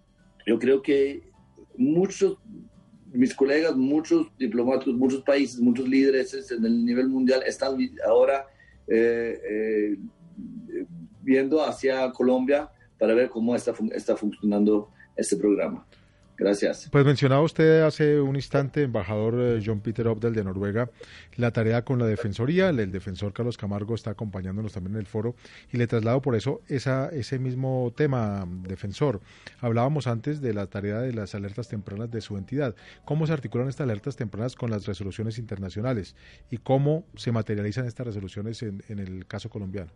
yo creo que muchos, mis colegas, muchos diplomáticos, muchos países, muchos líderes en el nivel mundial están ahora eh, eh, viendo hacia Colombia para ver cómo está, está funcionando este programa. Gracias. Pues mencionaba usted hace un instante, embajador eh, John Peter Obdel de Noruega, la tarea con la Defensoría. El, defensor Carlos Camargo está acompañándonos también en el foro y le traslado por eso esa, ese mismo tema, defensor. Hablábamos antes de la tarea de las alertas tempranas de su entidad. ¿Cómo se articulan estas alertas tempranas con las resoluciones internacionales y cómo se materializan estas resoluciones en el caso colombiano?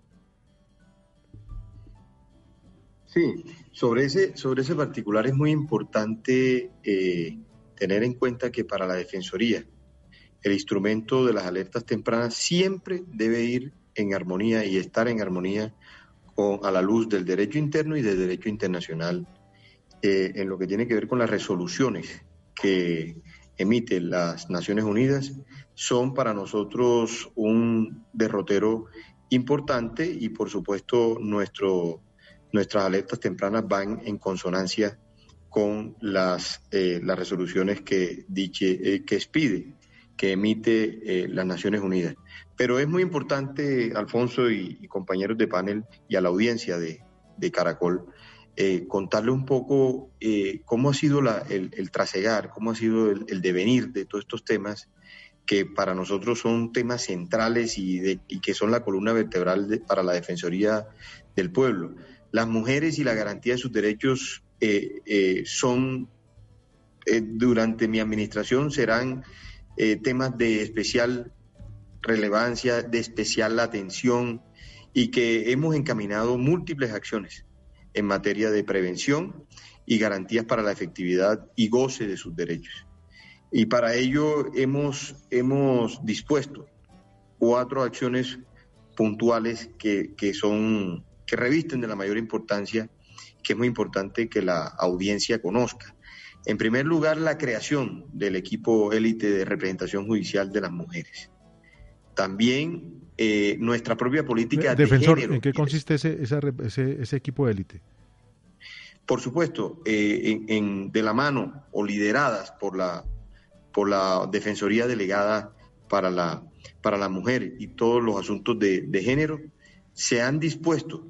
Sí, sobre ese, sobre ese particular es muy importante eh, tener en cuenta que para la Defensoría el instrumento de las alertas tempranas siempre debe ir en armonía y estar en armonía con, a la luz del derecho interno y del derecho internacional eh, en lo que tiene que ver con las resoluciones que emiten las Naciones Unidas son para nosotros un derrotero importante y por supuesto nuestro nuestras alertas tempranas van en consonancia con las, eh, las resoluciones que, diche, eh, que expide que emite eh, las Naciones Unidas. Pero es muy importante, Alfonso y, compañeros de panel y a la audiencia de, Caracol, eh, contarle un poco eh, cómo ha sido el, trasegar, cómo ha sido el, devenir de todos estos temas que para nosotros son temas centrales y, que son la columna vertebral para la Defensoría del Pueblo. Las mujeres y la garantía de sus derechos son, durante mi administración, serán eh, temas de especial relevancia, de especial atención y que hemos encaminado múltiples acciones en materia de prevención y garantías para la efectividad y goce de sus derechos. Y para ello hemos, hemos dispuesto cuatro acciones puntuales que, que, son, que revisten de la mayor importancia, que es muy importante que la audiencia conozca. En primer lugar, la creación del equipo élite de representación judicial de las mujeres. También eh, nuestra propia política Defensor, de género. ¿en qué consiste ese, ese, equipo élite? Por supuesto, eh, en, de la mano o lideradas por la, por la Defensoría Delegada para la, para la Mujer y todos los asuntos de, género, se han dispuesto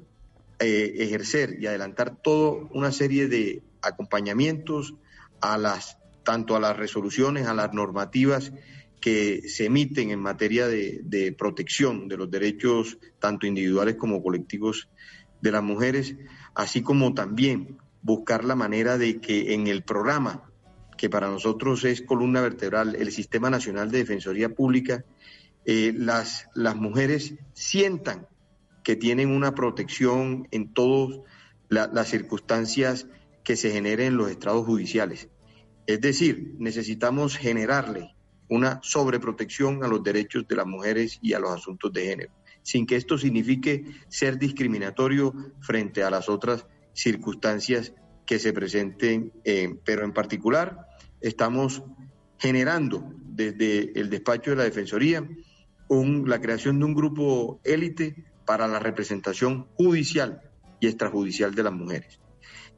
eh, ejercer y adelantar toda una serie de acompañamientos, a las, tanto a las resoluciones, a las normativas que se emiten en materia de, protección de los derechos tanto individuales como colectivos de las mujeres, así como también buscar la manera de que en el programa, que para nosotros es columna vertebral, el Sistema Nacional de Defensoría Pública, eh, las, las mujeres sientan que tienen una protección en todas las circunstancias que se generen en los estrados judiciales. Es decir, necesitamos generarle una sobreprotección a los derechos de las mujeres y a los asuntos de género, sin que esto signifique ser discriminatorio frente a las otras circunstancias que se presenten, eh, pero en particular estamos generando desde el despacho de la Defensoría la creación de un grupo élite para la representación judicial y extrajudicial de las mujeres.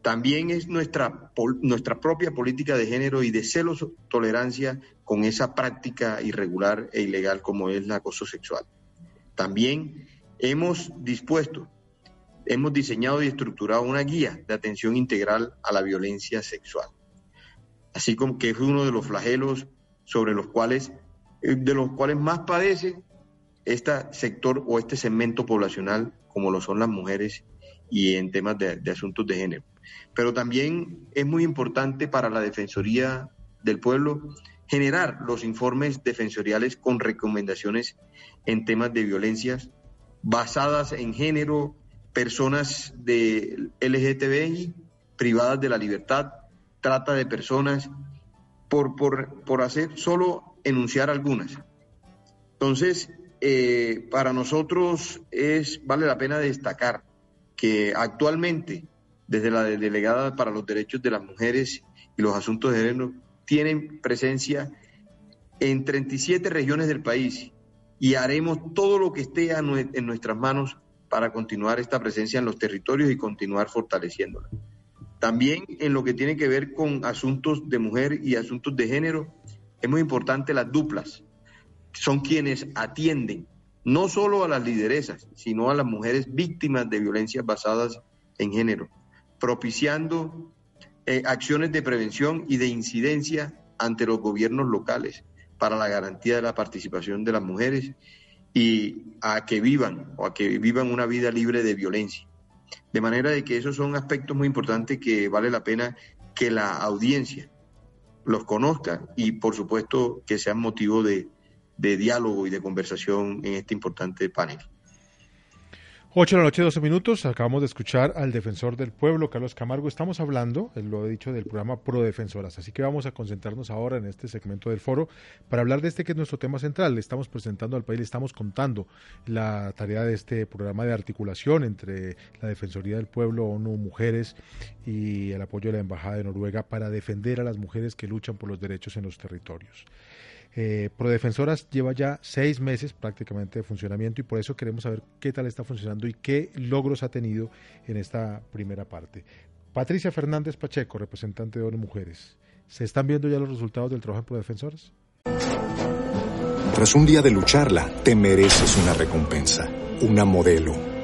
También es nuestra, nuestra propia política de género y de celos tolerancia con esa práctica irregular e ilegal como es el acoso sexual. También hemos dispuesto, hemos diseñado y estructurado una guía de atención integral a la violencia sexual, así como que es uno de los flagelos sobre los cuales, eh, de los cuales más padece este sector o este segmento poblacional, como lo son las mujeres y en temas de asuntos de género. Pero también es muy importante para la Defensoría del Pueblo generar los informes defensoriales con recomendaciones en temas de violencias basadas en género, personas de LGTBI, privadas de la libertad, trata de personas, por, por, hacer solo enunciar algunas. Entonces, eh, para nosotros es, vale la pena destacar que actualmente desde la Delegada para los Derechos de las Mujeres y los Asuntos de Género, tienen presencia en 37 regiones del país y haremos todo lo que esté en nuestras manos para continuar esta presencia en los territorios y continuar fortaleciéndola. También en lo que tiene que ver con asuntos de mujer y asuntos de género, es muy importante las duplas. Son quienes atienden no solo a las lideresas, sino a las mujeres víctimas de violencias basadas en género propiciando eh, acciones de prevención y de incidencia ante los gobiernos locales para la garantía de la participación de las mujeres y a que vivan o a que vivan una vida libre de violencia. De manera de que esos son aspectos muy importantes que vale la pena que la audiencia los conozca y por supuesto que sean motivo de diálogo y de conversación en este importante panel. 8 de la noche, 12 minutos. Acabamos de escuchar al defensor del pueblo, Carlos Camargo. Estamos hablando, lo he dicho, del programa Pro Defensoras. Así que vamos a concentrarnos ahora en este segmento del foro para hablar de este que es nuestro tema central. Le estamos presentando al país, le estamos contando la tarea de este programa de articulación entre la Defensoría del Pueblo, ONU Mujeres y el apoyo de la Embajada de Noruega para defender a las mujeres que luchan por los derechos en los territorios. Eh, Prodefensoras lleva ya seis meses prácticamente de funcionamiento y por eso queremos saber qué tal está funcionando y qué logros ha tenido en esta primera parte. Patricia Fernández Pacheco, representante de ONU Mujeres. ¿Se están viendo ya los resultados del trabajo en Prodefensoras? Tras un día de lucharla, te mereces una recompensa, una modelo,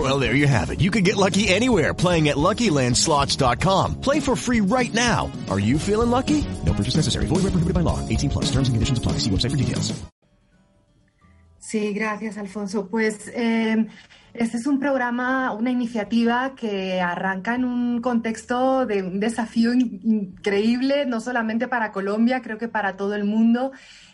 Well, there you have it. You can get lucky anywhere playing at LuckyLandSlots.com. Play for free right now. Are you feeling lucky? No purchase necessary. Void where prohibited by law. 18 plus. Terms and conditions apply. See website for details. Sí, gracias, Alfonso. Pues eh, este es un programa, una iniciativa que arranca en un contexto de un desafío in increíble, no solamente para Colombia, creo que para todo el mundo.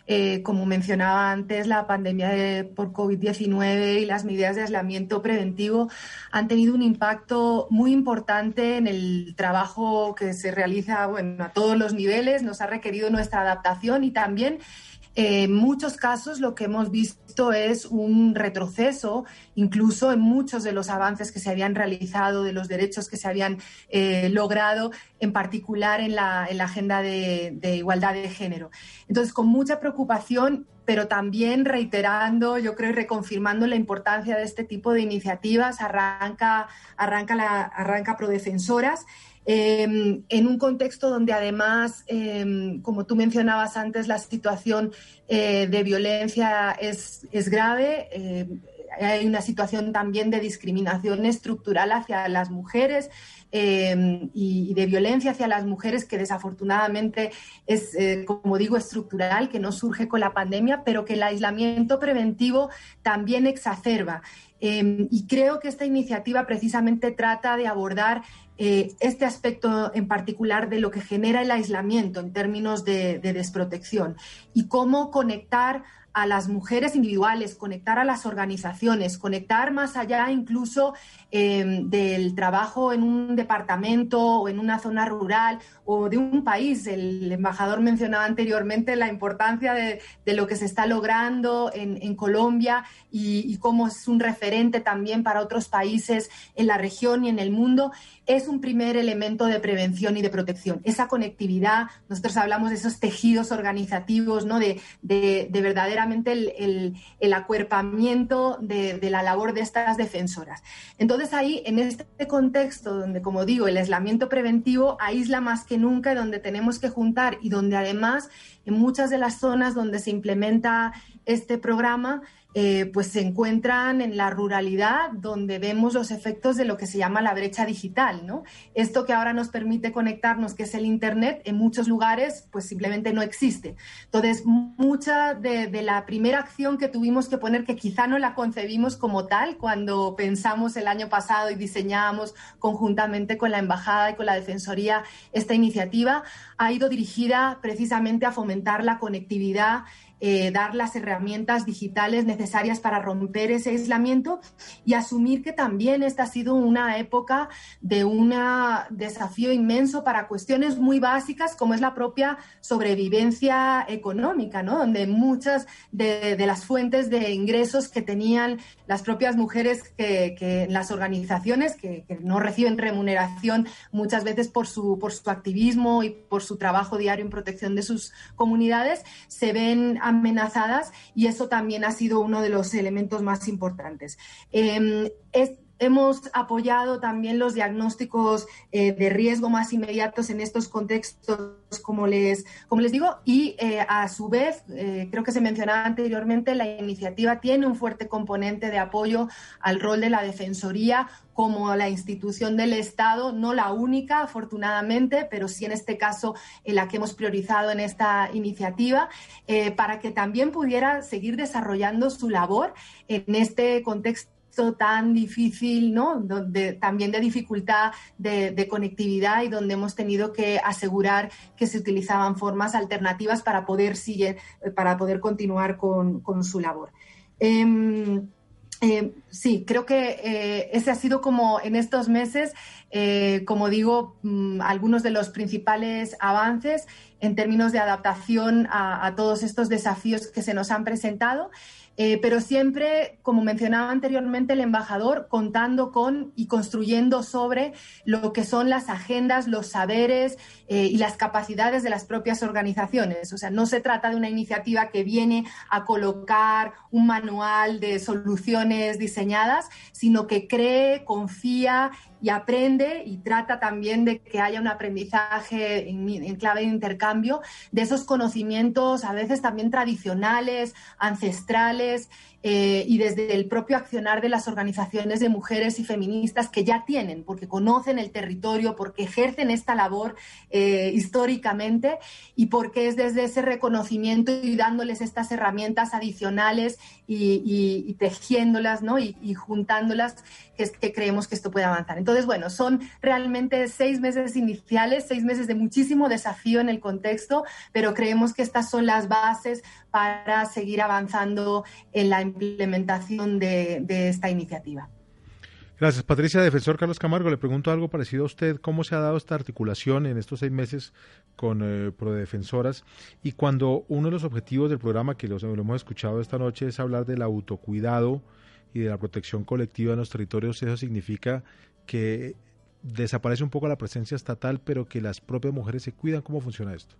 Eh, como mencionaba antes, la pandemia de, por COVID-19 y las medidas de aislamiento preventivo han tenido un impacto muy importante en el trabajo que se realiza bueno, a todos los niveles, nos ha requerido nuestra adaptación y también en muchos casos lo que hemos visto es un retroceso, incluso en muchos de los avances que se habían realizado, de los derechos que se habían eh, logrado, en particular en la, en la agenda de, igualdad de género. Entonces, con mucha preocupación, pero también reiterando, yo creo, y reconfirmando la importancia de este tipo de iniciativas, arranca, arranca, la, arranca Prodefensoras. Eh, en un contexto donde además, eh, como tú mencionabas antes, la situación eh, de violencia es, grave. Eh, hay una situación también de discriminación estructural hacia las mujeres y, y, de violencia hacia las mujeres que desafortunadamente es, eh, como digo, estructural, que no surge con la pandemia, pero que el aislamiento preventivo también exacerba. Eh, y creo que esta iniciativa precisamente trata de abordar eh, este aspecto en particular de lo que genera el aislamiento en términos de desprotección y cómo conectar a las mujeres individuales, conectar a las organizaciones, conectar más allá incluso eh, del trabajo en un departamento o en una zona rural o de un país. El embajador mencionaba anteriormente la importancia de, de lo que se está logrando en, en Colombia y, y, cómo es un referente también para otros países en la región y en el mundo. Es un primer elemento de prevención y de protección. Esa conectividad, nosotros hablamos de esos tejidos organizativos, ¿no? de, de, de el, acuerpamiento de, de, la labor de estas defensoras. Entonces ahí, en este contexto donde, como digo, el aislamiento preventivo aísla más que nunca y donde tenemos que juntar y donde además en muchas de las zonas donde se implementa este programa, eh, pues se encuentran en la ruralidad, donde vemos los efectos de lo que se llama la brecha digital, ¿no? Esto que ahora nos permite conectarnos, que es el Internet, en muchos lugares, pues simplemente no existe. Entonces, mucha de, de la primera acción que tuvimos que poner, que quizá no la concebimos como tal cuando pensamos el año pasado y diseñábamos conjuntamente con la Embajada y con la Defensoría esta iniciativa, ha ido dirigida precisamente a fomentar la conectividad eh, dar las herramientas digitales necesarias para romper ese aislamiento y asumir que también esta ha sido una época de un desafío inmenso para cuestiones muy básicas como es la propia sobrevivencia económica, ¿no? donde muchas de, las fuentes de ingresos que tenían las propias mujeres que, que las organizaciones que, no reciben remuneración muchas veces por su, por su activismo y por su trabajo diario en protección de sus comunidades, se ven amenazadas y eso también ha sido uno de los elementos más importantes. Es, hemos apoyado también los diagnósticos eh, de riesgo más inmediatos en estos contextos, como les, como les digo, y eh, a su vez, eh, creo que se mencionaba anteriormente, la iniciativa tiene un fuerte componente de apoyo al rol de la Defensoría como la institución del Estado, no la única, afortunadamente, pero sí en este caso en la que hemos priorizado en esta iniciativa, para que también pudiera seguir desarrollando su labor en este contexto tan difícil, ¿no? Donde, también de dificultad de, conectividad y donde hemos tenido que asegurar que se utilizaban formas alternativas para poder, sigue, para poder continuar con, con su labor. Em, em, sí, creo que eh, ese ha sido como en estos meses, eh, como digo, mm, algunos de los principales avances en términos de adaptación a, todos estos desafíos que se nos han presentado. Eh, pero siempre, como mencionaba anteriormente el embajador, contando con y construyendo sobre lo que son las agendas, los saberes eh, y las capacidades de las propias organizaciones. O sea, no se trata de una iniciativa que viene a colocar un manual de soluciones diseñadas, sino que cree, confía y aprende y trata también de que haya un aprendizaje en, clave de intercambio de esos conocimientos a veces también tradicionales, ancestrales, eh, y desde el propio accionar de las organizaciones de mujeres y feministas que ya tienen, porque conocen el territorio, porque ejercen esta labor eh, históricamente y porque es desde ese reconocimiento y dándoles estas herramientas adicionales y, tejiéndolas ¿no? y, juntándolas es, que creemos que esto puede avanzar. Entonces, bueno, son realmente seis meses iniciales, seis meses de muchísimo desafío en el contexto, pero creemos que estas son las bases para seguir avanzando en la implementación de, esta iniciativa. Gracias, Patricia. Defensor Carlos Camargo, le pregunto algo parecido a usted. ¿Cómo se ha dado esta articulación en estos seis meses con eh, Prodefensoras? Y cuando uno de los objetivos del programa, que lo hemos escuchado esta noche, es hablar del autocuidado y de la protección colectiva en los territorios, eso significa que desaparece un poco la presencia estatal, pero que las propias mujeres se cuidan. ¿Cómo funciona esto?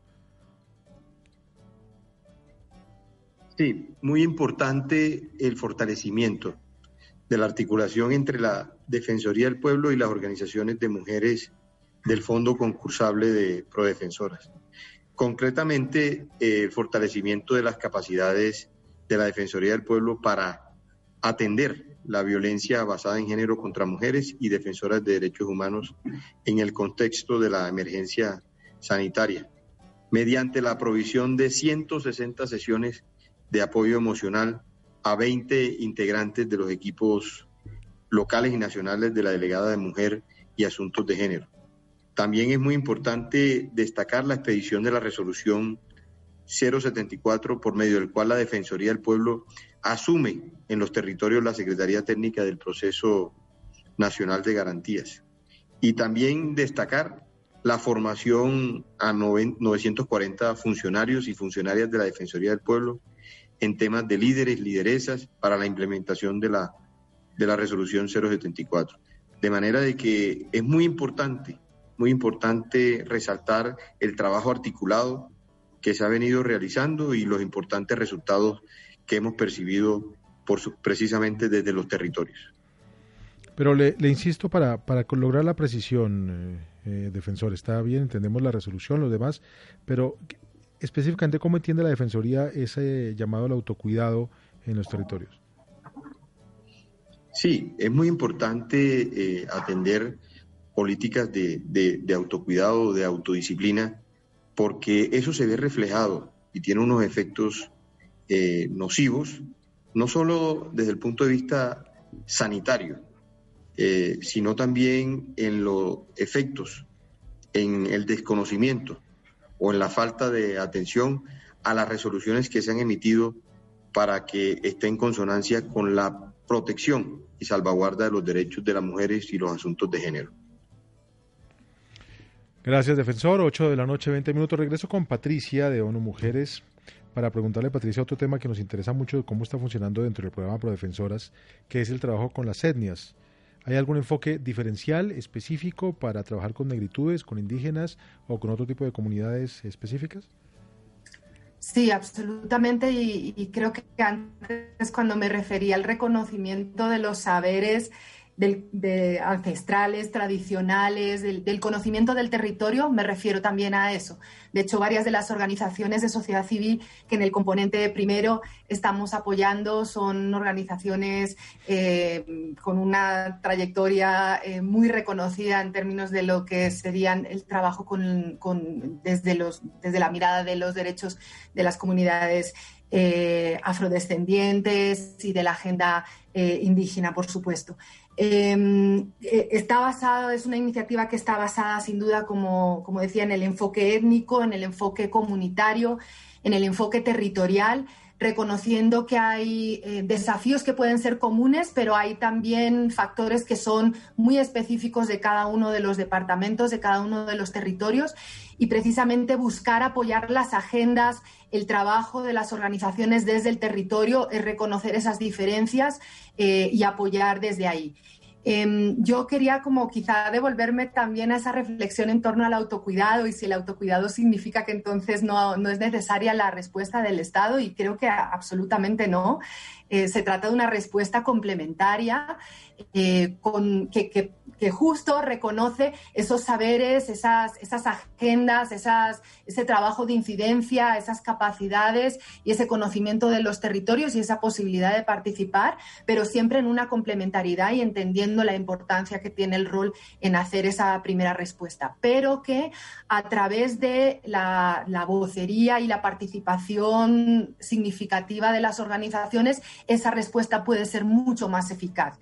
Sí, muy importante el fortalecimiento de la articulación entre la Defensoría del Pueblo y las organizaciones de mujeres del Fondo Concursable de Prodefensoras. Concretamente, el fortalecimiento de las capacidades de la Defensoría del Pueblo para atender la violencia basada en género contra mujeres y defensoras de derechos humanos en el contexto de la emergencia sanitaria, mediante la provisión de 160 sesiones de apoyo emocional a 20 integrantes de los equipos locales y nacionales de la Delegada de Mujer y Asuntos de Género. También es muy importante destacar la expedición de la resolución 074, por medio del cual la Defensoría del Pueblo asume en los territorios la Secretaría Técnica del Proceso Nacional de Garantías. Y también destacar la formación a 940 funcionarios y funcionarias de la Defensoría del Pueblo en temas de líderes, lideresas para la implementación de la, de la resolución 074. De manera de que es muy importante, muy importante resaltar el trabajo articulado que se ha venido realizando y los importantes resultados que hemos percibido por precisamente desde los territorios. Pero le, insisto, para, para lograr la precisión, eh, eh, defensor, está bien, entendemos la resolución, lo demás, pero específicamente cómo entiende la Defensoría ese llamado al autocuidado en los territorios. Sí, es muy importante eh, atender políticas de, de, autocuidado, de autodisciplina, porque eso se ve reflejado y tiene unos efectos eh, nocivos, no solo desde el punto de vista sanitario, eh, sino también en los efectos, en el desconocimiento o en la falta de atención a las resoluciones que se han emitido para que esté en consonancia con la protección y salvaguarda de los derechos de las mujeres y los asuntos de género. Gracias, defensor. 8 de la noche, 20 minutos. Regreso con Patricia de ONU Mujeres para preguntarle, Patricia, otro tema que nos interesa mucho de cómo está funcionando dentro del programa Prodefensoras, que es el trabajo con las etnias. ¿Hay algún enfoque diferencial específico para trabajar con negritudes, con indígenas o con otro tipo de comunidades específicas? Sí, absolutamente. Y, creo que antes cuando me refería al reconocimiento de los saberes de ancestrales, tradicionales, del, conocimiento del territorio, me refiero también a eso. De hecho, varias de las organizaciones de sociedad civil que en el componente primero estamos apoyando son organizaciones eh, con una trayectoria eh, muy reconocida en términos de lo que serían el trabajo con, desde la mirada de los derechos de las comunidades eh, afrodescendientes y de la agenda indígena, por supuesto. Em, eh, está basado, es una iniciativa que está basada sin duda, como, decía, en el enfoque étnico, en el enfoque comunitario, en el enfoque territorial, reconociendo que hay eh, desafíos que pueden ser comunes, pero hay también factores que son muy específicos de cada uno de los departamentos, de cada uno de los territorios y precisamente buscar apoyar las agendas, el trabajo de las organizaciones desde el territorio, es reconocer esas diferencias eh, y apoyar desde ahí. Em, yo quería como quizá devolverme también a esa reflexión en torno al autocuidado y si el autocuidado significa que entonces no, no es necesaria la respuesta del Estado y creo que absolutamente no. Eh, se trata de una respuesta complementaria eh, con, que, justo reconoce esos saberes, esas, esas agendas, esas, ese trabajo de incidencia, esas capacidades y ese conocimiento de los territorios y esa posibilidad de participar, pero siempre en una complementariedad y entendiendo la importancia que tiene el rol en hacer esa primera respuesta, pero que a través de la, la vocería y la participación significativa de las organizaciones esa respuesta puede ser mucho más eficaz.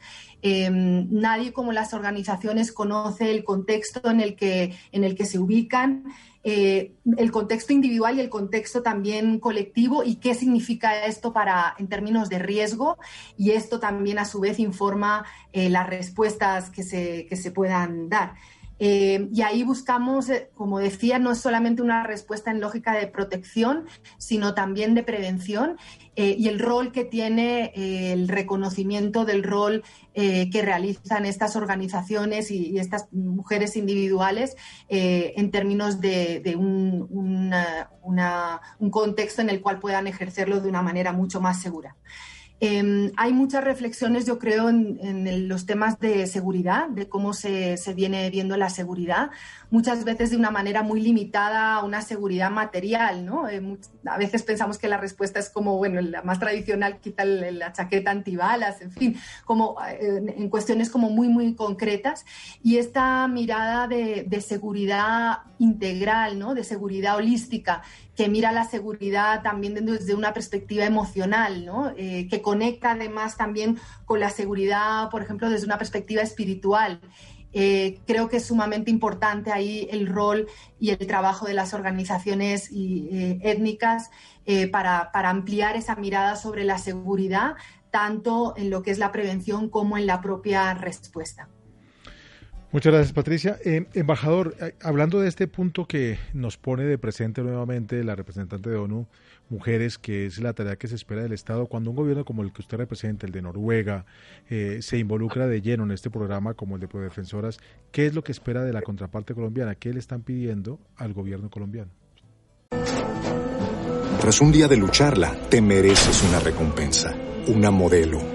Em, nadie como las organizaciones conoce el contexto en el que, en el que se ubican, eh, el contexto individual y el contexto también colectivo y qué significa esto para, en términos de riesgo y esto también a su vez informa eh, las respuestas que se, que se puedan dar. Eh, y ahí buscamos, eh, como decía, no solamente una respuesta en lógica de protección, sino también de prevención eh, y el rol que tiene el reconocimiento del rol que realizan estas organizaciones y, estas mujeres individuales en términos de, un contexto en el cual puedan ejercerlo de una manera mucho más segura. Em, hay muchas reflexiones, yo creo, en, los temas de seguridad, de cómo se, viene viendo la seguridad, muchas veces de una manera muy limitada a una seguridad material, ¿no? Eh, a veces pensamos que la respuesta es como, bueno, la más tradicional, quita la chaqueta antibalas, en fin, como eh, en cuestiones como muy, muy concretas. Y esta mirada de, de seguridad integral, ¿no? De seguridad holística, que mira la seguridad también desde una perspectiva emocional, ¿no? Eh, que conecta además también con la seguridad, por ejemplo, desde una perspectiva espiritual. Eh, creo que es sumamente importante ahí el rol y el trabajo de las organizaciones eh, étnicas para, para ampliar esa mirada sobre la seguridad, tanto en lo que es la prevención como en la propia respuesta. Muchas gracias, Patricia. Eh, embajador, eh, hablando de este punto que nos pone de presente nuevamente la representante de ONU, mujeres, que es la tarea que se espera del Estado, cuando un gobierno como el que usted representa, el de Noruega, eh, se involucra de lleno en este programa como el de Prodefensoras, ¿qué es lo que espera de la contraparte colombiana? ¿Qué le están pidiendo al gobierno colombiano? Tras un día de lucharla, te mereces una recompensa, una modelo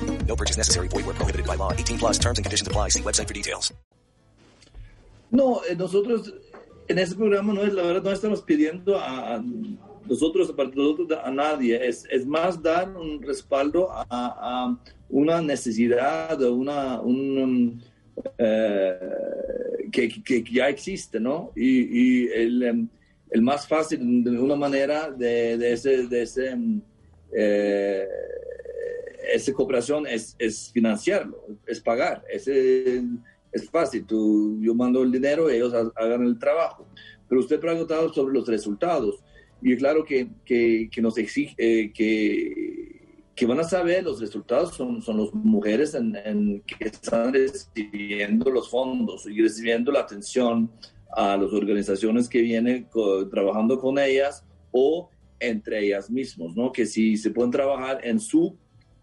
No purchase necessary. Void where prohibited by law. 18 plus terms and conditions apply. See website for details. Eh, nosotros en ese programa no es la verdad no estamos pidiendo a, nosotros a nadie. Es, es más dar un respaldo a, una necesidad una un, eh, que, que, ya existe, ¿no? Y, el, em, el, más fácil de una manera de, ese de ese eh, esa cooperación es, es, financiarlo, es pagar. Ese, es fácil, tú, yo mando el dinero, ellos hagan el trabajo. Pero usted preguntado sobre los resultados. Y claro que, que, que nos exige, eh, que, que van a saber los resultados son, son las mujeres en, que están recibiendo los fondos y recibiendo la atención a las organizaciones que vienen trabajando con ellas o entre ellas mismas, ¿no? Que si se pueden trabajar en su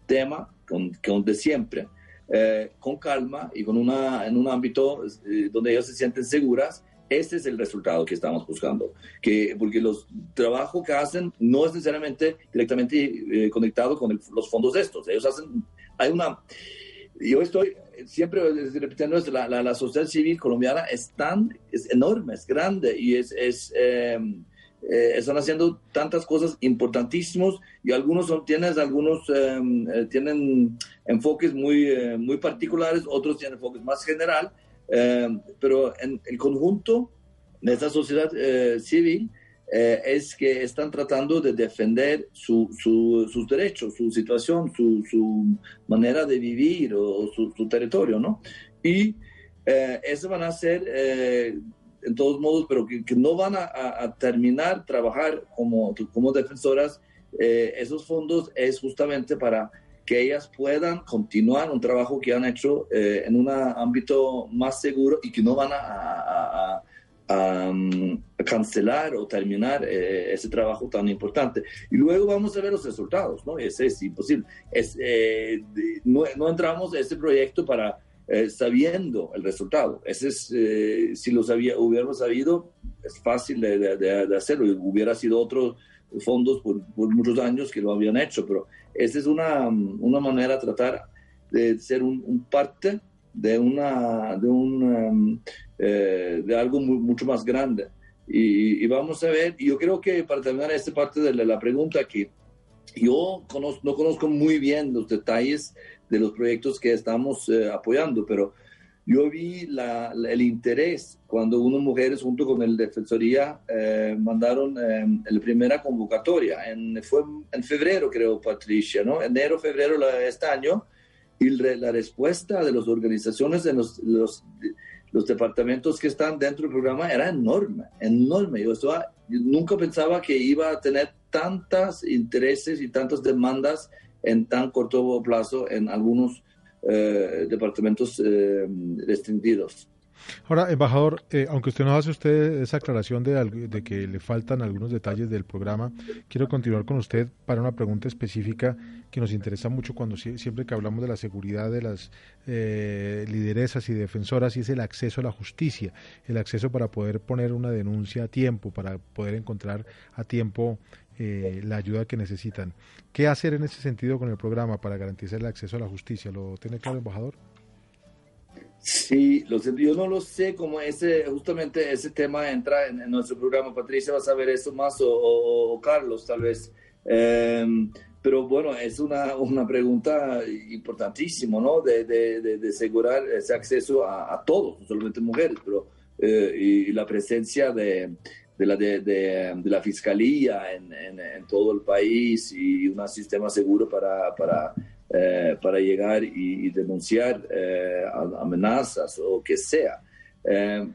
tema con, con de siempre, eh, con calma y con una, en un ámbito eh, donde ellos se sienten seguras Ese es el resultado que estamos buscando, que, porque los trabajos que hacen no es necesariamente directamente eh, conectado con los fondos estos. Ellos hacen, hay una, yo estoy siempre repitiendo esto, la, la, sociedad civil colombiana es tan, es enorme, es grande y es, es em, eh, están haciendo tantas cosas importantísimos y algunos son, tienes, algunos em, eh, tienen enfoques muy, eh, muy particulares, otros tienen enfoques más general, em, pero en el conjunto de esta sociedad civil es que están tratando de defender su, sus derechos, su situación, su, su, manera de vivir o, su, territorio, ¿no? Y eso van a ser en todos modos, pero que, no van a, terminar trabajar como, como defensoras, eh, esos fondos es justamente para que ellas puedan continuar un trabajo que han hecho eh, en un ámbito más seguro y que no van a, cancelar o terminar eh, ese trabajo tan importante. Y luego vamos a ver los resultados, ¿no? Ese es imposible. Es, no, no entramos a ese proyecto para eh, sabiendo el resultado. Ese es, eh, si lo sabía, hubiéramos sabido, es fácil de, hacerlo. Hubiera sido otros fondos por, muchos años que lo habían hecho, pero esa es una, una manera de tratar de ser un, parte de, una, de, un, eh, de algo mucho más grande. Y, vamos a ver, yo creo que para terminar esta parte de la, pregunta, que yo no conozco muy bien los detalles de los proyectos que estamos eh, apoyando, pero yo vi el interés cuando unas mujeres junto con el Defensoría eh, mandaron eh, la primera convocatoria. En, fue en febrero, creo, Patricia, ¿no? Enero, febrero de este año. Y la respuesta de las organizaciones, de los, los, departamentos que están dentro del programa era enorme, enorme. Yo, yo nunca pensaba que iba a tener tantos intereses y tantas demandas en tan corto plazo en algunos eh, departamentos eh, restringidos. Ahora, embajador, eh, aunque usted nos hace usted esa aclaración de, que le faltan algunos detalles del programa, quiero continuar con usted para una pregunta específica que nos interesa mucho cuando siempre que hablamos de la seguridad de las lideresas y defensoras y es el acceso a la justicia, el acceso para poder poner una denuncia a tiempo, para poder encontrar a tiempo eh, la ayuda que necesitan. ¿Qué hacer en ese sentido con el programa para garantizar el acceso a la justicia? ¿Lo tiene claro, embajador? Sí, yo no lo sé cómo ese, justamente ese tema entra en, nuestro programa. Patricia va a saber eso más o, Carlos tal vez. Em, pero bueno, es una, una pregunta importantísima, ¿no? De, de, asegurar ese acceso a, todos, no solamente mujeres, pero eh, y la presencia de, de la, de, de, la fiscalía en, en, todo el país y un sistema seguro para, para, eh, para llegar y, denunciar eh, amenazas o que sea. Eh,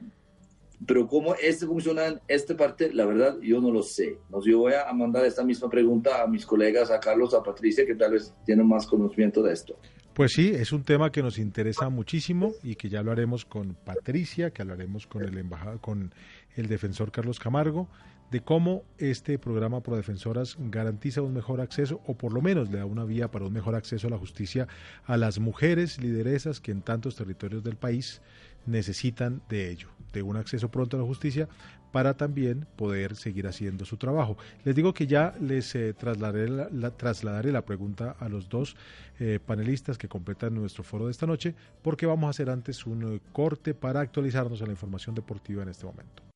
pero cómo este funciona en esta parte, la verdad, yo no lo sé. Yo voy a mandar esta misma pregunta a mis colegas, a Carlos, a Patricia, que tal vez tienen más conocimiento de esto. Pues sí, es un tema que nos interesa muchísimo y que ya lo haremos con Patricia, que hablaremos con el embajador, con el defensor Carlos Camargo, de cómo este programa Pro Defensoras garantiza un mejor acceso o por lo menos le da una vía para un mejor acceso a la justicia a las mujeres lideresas que en tantos territorios del país necesitan de ello, de un acceso pronto a la justicia para también poder seguir haciendo su trabajo. Les digo que ya les eh, trasladaré, la, trasladaré la pregunta a los dos eh, panelistas que completan nuestro foro de esta noche, porque vamos a hacer antes un eh, corte para actualizarnos en la información deportiva en este momento.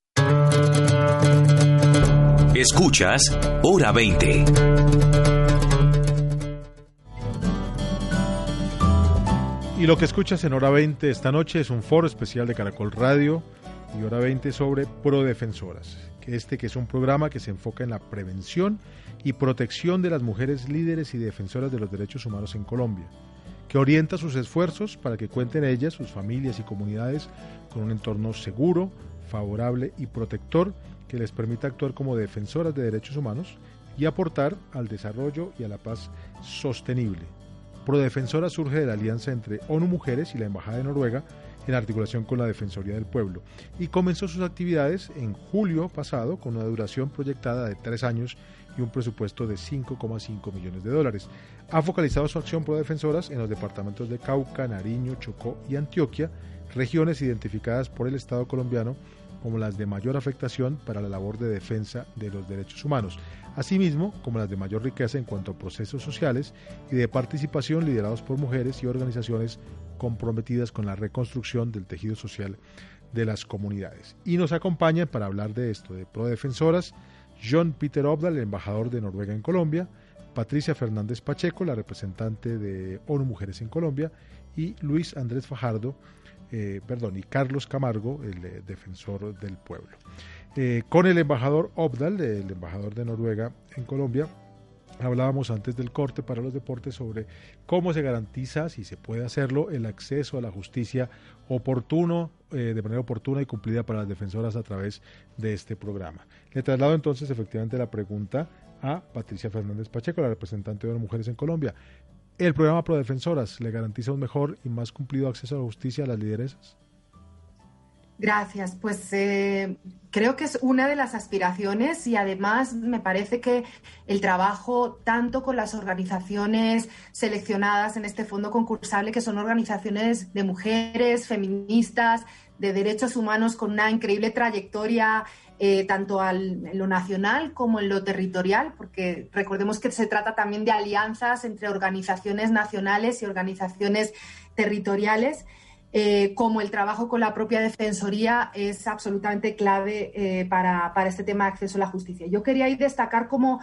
Escuchas Hora 20. Y lo que escuchas en Hora 20 esta noche es un foro especial de Caracol Radio y Hora 20 sobre Prodefensoras. Este que es un programa que se enfoca en la prevención y protección de las mujeres líderes y defensoras de los derechos humanos en Colombia, que orienta sus esfuerzos para que cuenten ellas, sus familias y comunidades con un entorno seguro, favorable y protector que les permita actuar como defensoras de derechos humanos y aportar al desarrollo y a la paz sostenible. Prodefensora surge de la alianza entre ONU Mujeres y la Embajada de Noruega en articulación con la Defensoría del Pueblo y comenzó sus actividades en julio pasado con una duración proyectada de tres años y un presupuesto de 5,5 millones de dólares. Ha focalizado su acción pro-defensoras en los departamentos de Cauca, Nariño, Chocó y Antioquia, regiones identificadas por el Estado colombiano como las de mayor afectación para la labor de defensa de los derechos humanos, asimismo como las de mayor riqueza en cuanto a procesos sociales y de participación liderados por mujeres y organizaciones comprometidas con la reconstrucción del tejido social de las comunidades. Y nos acompaña para hablar de esto, de Prodefensoras, John Peter Obdal, el embajador de Noruega en Colombia, Patricia Fernández Pacheco, la representante de ONU Mujeres en Colombia, y Luis Andrés Fajardo, eh, perdón, y Carlos Camargo, el eh, defensor del pueblo. Eh, con el embajador Obdal, el embajador de Noruega en Colombia, hablábamos antes del corte para los deportes sobre cómo se garantiza, si se puede hacerlo, el acceso a la justicia oportuno, de manera oportuna y cumplida para las defensoras a través de este programa. Le traslado entonces efectivamente la pregunta a Patricia Fernández Pacheco, la representante de las mujeres en Colombia. ¿El programa Prodefensoras le garantiza un mejor y más cumplido acceso a la justicia a las lideresas? Gracias. Pues eh, creo que es una de las aspiraciones y además me parece que el trabajo tanto con las organizaciones seleccionadas en este fondo concursable, que son organizaciones de mujeres, feministas, de derechos humanos con una increíble trayectoria eh, tanto en lo nacional como en lo territorial, porque recordemos que se trata también de alianzas entre organizaciones nacionales y organizaciones territoriales. Eh, como el trabajo con la propia Defensoría es absolutamente clave eh, para, para, este tema de acceso a la justicia. Yo quería destacar como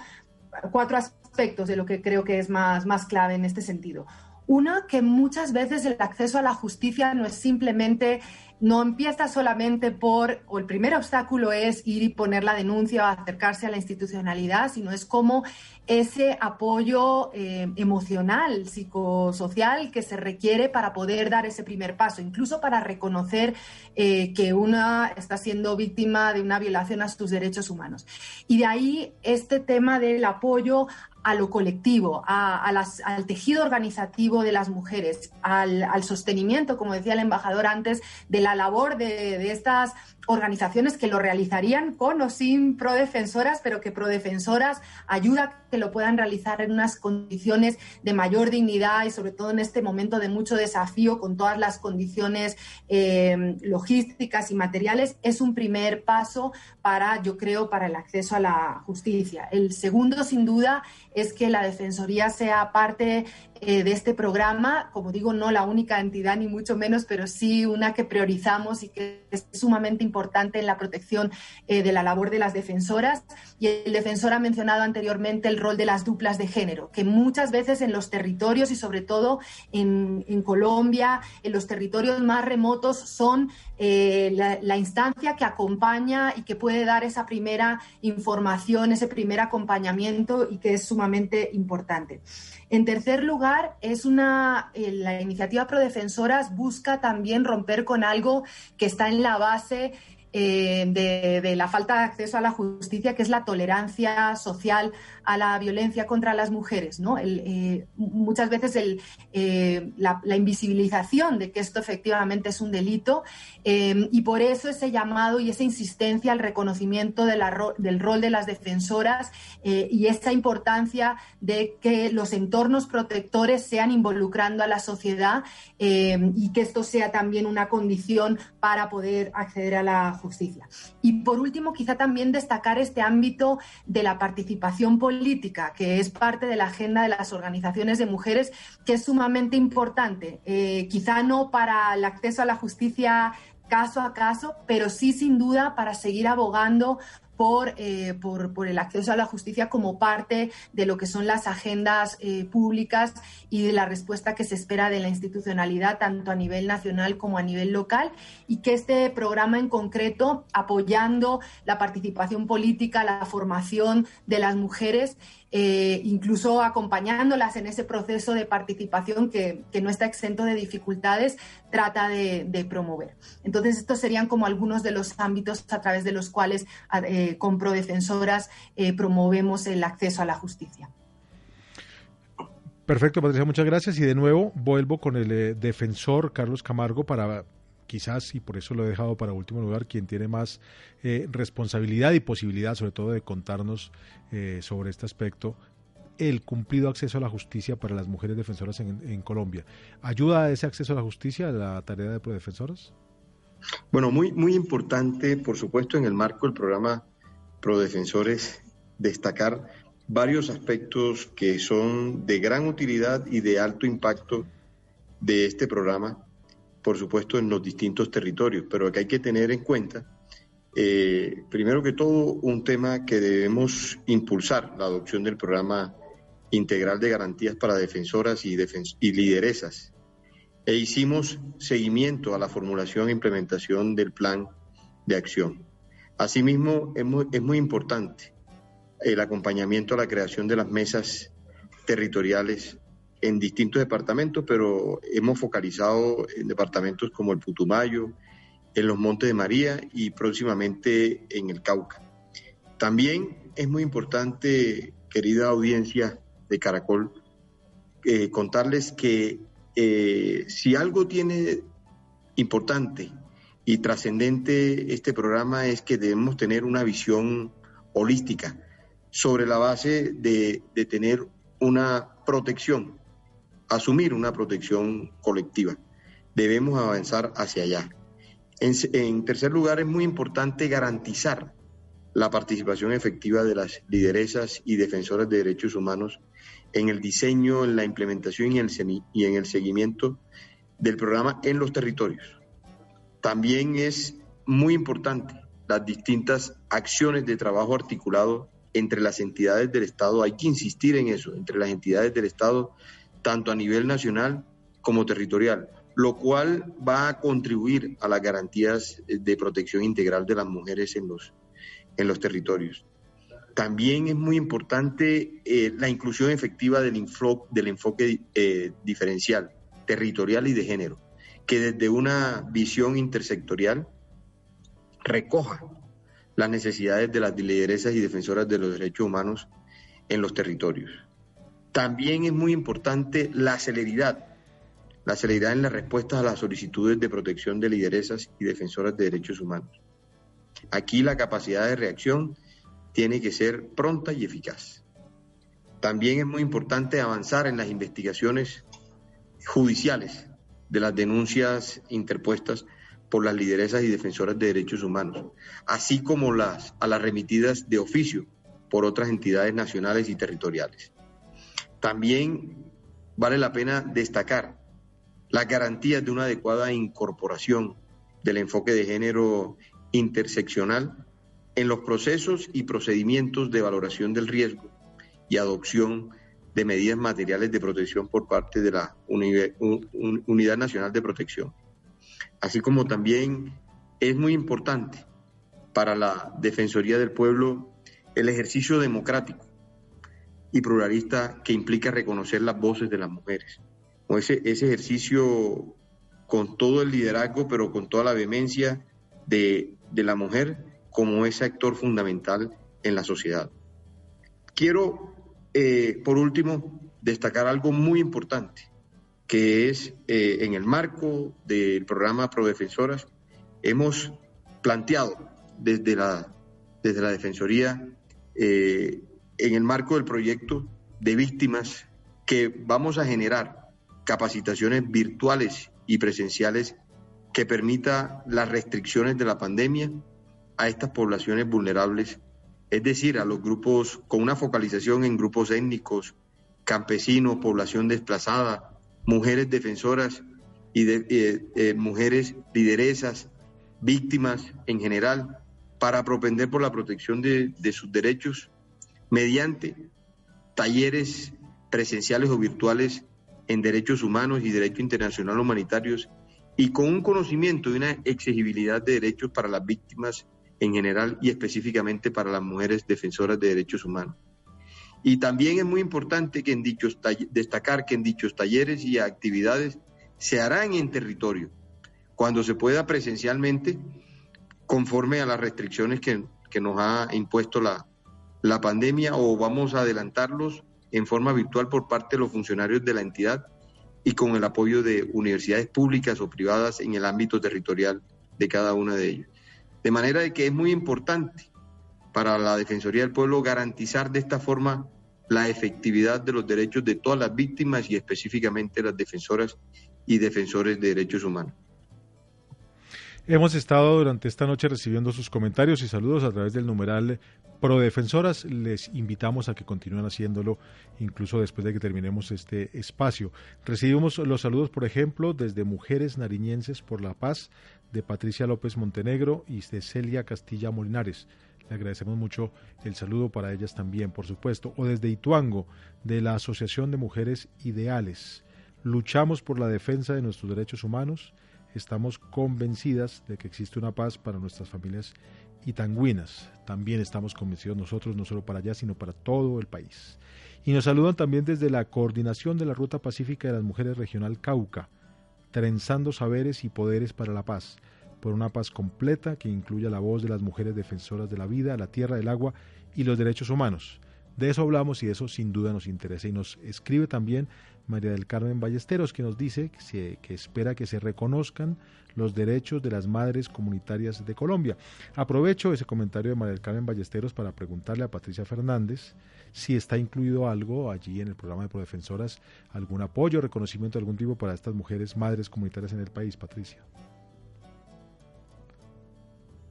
cuatro aspectos de lo que creo que es más, más clave en este sentido. Una, que muchas veces el acceso a la justicia no es simplemente no empieza solamente por, o el primer obstáculo es ir y poner la denuncia o acercarse a la institucionalidad, sino es como ese apoyo eh, emocional, psicosocial que se requiere para poder dar ese primer paso, incluso para reconocer eh, que una está siendo víctima de una violación a sus derechos humanos. Y de ahí este tema del apoyo a lo colectivo, al tejido organizativo de las mujeres, al, sostenimiento, como decía el embajador antes, de la labor de, estas organizaciones que lo realizarían con o sin prodefensoras, pero que prodefensoras ayuda a que lo puedan realizar en unas condiciones de mayor dignidad y sobre todo en este momento de mucho desafío con todas las condiciones eh, logísticas y materiales, es un primer paso para, yo creo, para el acceso a la justicia. El segundo, sin duda, es que la Defensoría sea parte eh, de este programa, como digo, no la única entidad ni mucho menos, pero sí una que priorizamos y que es sumamente importante en la protección eh, de la labor de las defensoras. Y el defensor ha mencionado anteriormente el rol de las duplas de género, que muchas veces en los territorios y sobre todo en, Colombia, en los territorios más remotos, son eh, la, instancia que acompaña y que puede dar esa primera información, ese primer acompañamiento y que es sumamente importante. En tercer lugar, es una, eh, la iniciativa Prodefensoras busca también romper con algo que está en la base eh, de, la falta de acceso a la justicia, que es la tolerancia social a la violencia contra las mujeres. ¿no? Eh, muchas veces eh, la, invisibilización de que esto efectivamente es un delito y por eso ese llamado y esa insistencia al reconocimiento del rol de las defensoras y esa importancia de que los entornos protectores sean involucrando a la sociedad y que esto sea también una condición para poder acceder a la justicia Y por último, quizá también destacar este ámbito de la participación política, que es parte de la agenda de las organizaciones de mujeres, que es sumamente importante. Eh, quizá no para el acceso a la justicia caso a caso, pero sí sin duda para seguir abogando eh, por, por, el acceso a la justicia como parte de lo que son las agendas eh, públicas y de la respuesta que se espera de la institucionalidad, tanto a nivel nacional como a nivel local, y que este programa en concreto, apoyando la participación política, la formación de las mujeres, eh, incluso acompañándolas en ese proceso de participación que, no está exento de dificultades, trata de, promover. Entonces, estos serían como algunos de los ámbitos a través de los cuales eh, con Prodefensoras eh, promovemos el acceso a la justicia. Perfecto, Patricia, muchas gracias. Y de nuevo vuelvo con el defensor Carlos Camargo para quizás, y por eso lo he dejado para último lugar, quien tiene más eh, responsabilidad y posibilidad, sobre todo, de contarnos eh, sobre este aspecto, el cumplido acceso a la justicia para las mujeres defensoras en, Colombia. ¿Ayuda a ese acceso a la justicia a la tarea de defensoras? Bueno, muy, muy importante, por supuesto, en el marco del programa Prodefensores, destacar varios aspectos que son de gran utilidad y de alto impacto de este programa, por supuesto, en los distintos territorios, pero que hay que tener en cuenta, eh, primero que todo, un tema que debemos impulsar, la adopción del programa integral de garantías para defensoras y, y lideresas. E hicimos seguimiento a la formulación e implementación del plan de acción. Asimismo, es muy, es muy importante el acompañamiento a la creación de las mesas territoriales en distintos departamentos, pero hemos focalizado en departamentos como el Putumayo, en los Montes de María y próximamente en el Cauca. También es muy importante, querida audiencia de Caracol, eh, contarles que eh, si algo tiene importante y trascendente este programa es que debemos tener una visión holística sobre la base de, tener una protección, asumir una protección colectiva. Debemos avanzar hacia allá. En, tercer lugar, es muy importante garantizar la participación efectiva de las lideresas y defensoras de derechos humanos en el diseño, en la implementación y en el seguimiento del programa en los territorios. También es muy importante las distintas acciones de trabajo articulado entre las entidades del Estado, hay que insistir en eso, entre las entidades del Estado, tanto a nivel nacional como territorial, lo cual va a contribuir a las garantías de protección integral de las mujeres en los, en los territorios. También es muy importante eh, la inclusión efectiva del, del enfoque eh, diferencial, territorial y de género, que desde una visión intersectorial recoja las necesidades de las lideresas y defensoras de los derechos humanos en los territorios. También es muy importante la celeridad, la celeridad en las respuestas a las solicitudes de protección de lideresas y defensoras de derechos humanos. Aquí la capacidad de reacción tiene que ser pronta y eficaz. También es muy importante avanzar en las investigaciones judiciales de las denuncias interpuestas por las lideresas y defensoras de derechos humanos, así como las, a las remitidas de oficio por otras entidades nacionales y territoriales. También vale la pena destacar las garantías de una adecuada incorporación del enfoque de género interseccional en los procesos y procedimientos de valoración del riesgo y adopción de medidas materiales de protección por parte de la Unidad Nacional de Protección. Así como también es muy importante para la Defensoría del Pueblo el ejercicio democrático y pluralista que implica reconocer las voces de las mujeres. O ese, ese ejercicio con todo el liderazgo, pero con toda la vehemencia de, la mujer como ese actor fundamental en la sociedad. Quiero, eh, por último, destacar algo muy importante que es eh, en el marco del programa Prodefensoras, hemos planteado desde la, desde la Defensoría, eh, en el marco del proyecto de víctimas, que vamos a generar capacitaciones virtuales y presenciales que permita las restricciones de la pandemia a estas poblaciones vulnerables, es decir, a los grupos con una focalización en grupos étnicos, campesinos, población desplazada, mujeres defensoras y eh, eh, mujeres lideresas, víctimas en general, para propender por la protección de sus derechos mediante talleres presenciales o virtuales en derechos humanos y derecho internacional humanitarios y con un conocimiento y una exigibilidad de derechos para las víctimas en general y específicamente para las mujeres defensoras de derechos humanos. Y también es muy importante que en dichos destacar que en dichos talleres y actividades se harán en territorio, cuando se pueda presencialmente, conforme a las restricciones que, nos ha impuesto la, la pandemia, o vamos a adelantarlos en forma virtual por parte de los funcionarios de la entidad y con el apoyo de universidades públicas o privadas en el ámbito territorial de cada una de ellas. De manera de que es muy importante para la Defensoría del Pueblo garantizar de esta forma la efectividad de los derechos de todas las víctimas y específicamente las defensoras y defensores de derechos humanos. Hemos estado durante esta noche recibiendo sus comentarios y saludos a través del numeral Prodefensoras. Les invitamos a que continúen haciéndolo incluso después de que terminemos este espacio. Recibimos los saludos, por ejemplo, desde Mujeres Nariñenses por la Paz, de Patricia López Montenegro y de Celia Castilla Molinares. Le agradecemos mucho el saludo para ellas también, por supuesto. O desde Ituango, de la Asociación de Mujeres Ideales. Luchamos por la defensa de nuestros derechos humanos estamos convencidas de que existe una paz para nuestras familias itanguinas. También estamos convencidos nosotros, no solo para allá, sino para todo el país. Y nos saludan también desde la coordinación de la Ruta Pacífica de las Mujeres Regional Cauca, trenzando saberes y poderes para la paz, por una paz completa que incluya la voz de las mujeres defensoras de la vida, la tierra, el agua y los derechos humanos. De eso hablamos y eso sin duda nos interesa. Y nos escribe también María del Carmen Ballesteros, que nos dice que, espera que se reconozcan los derechos de las madres comunitarias de Colombia. Aprovecho ese comentario de María del Carmen Ballesteros para preguntarle a Patricia Fernández si está incluido algo allí en el programa de Prodefensoras, algún apoyo, reconocimiento de algún tipo para estas mujeres madres comunitarias en el país, Patricia.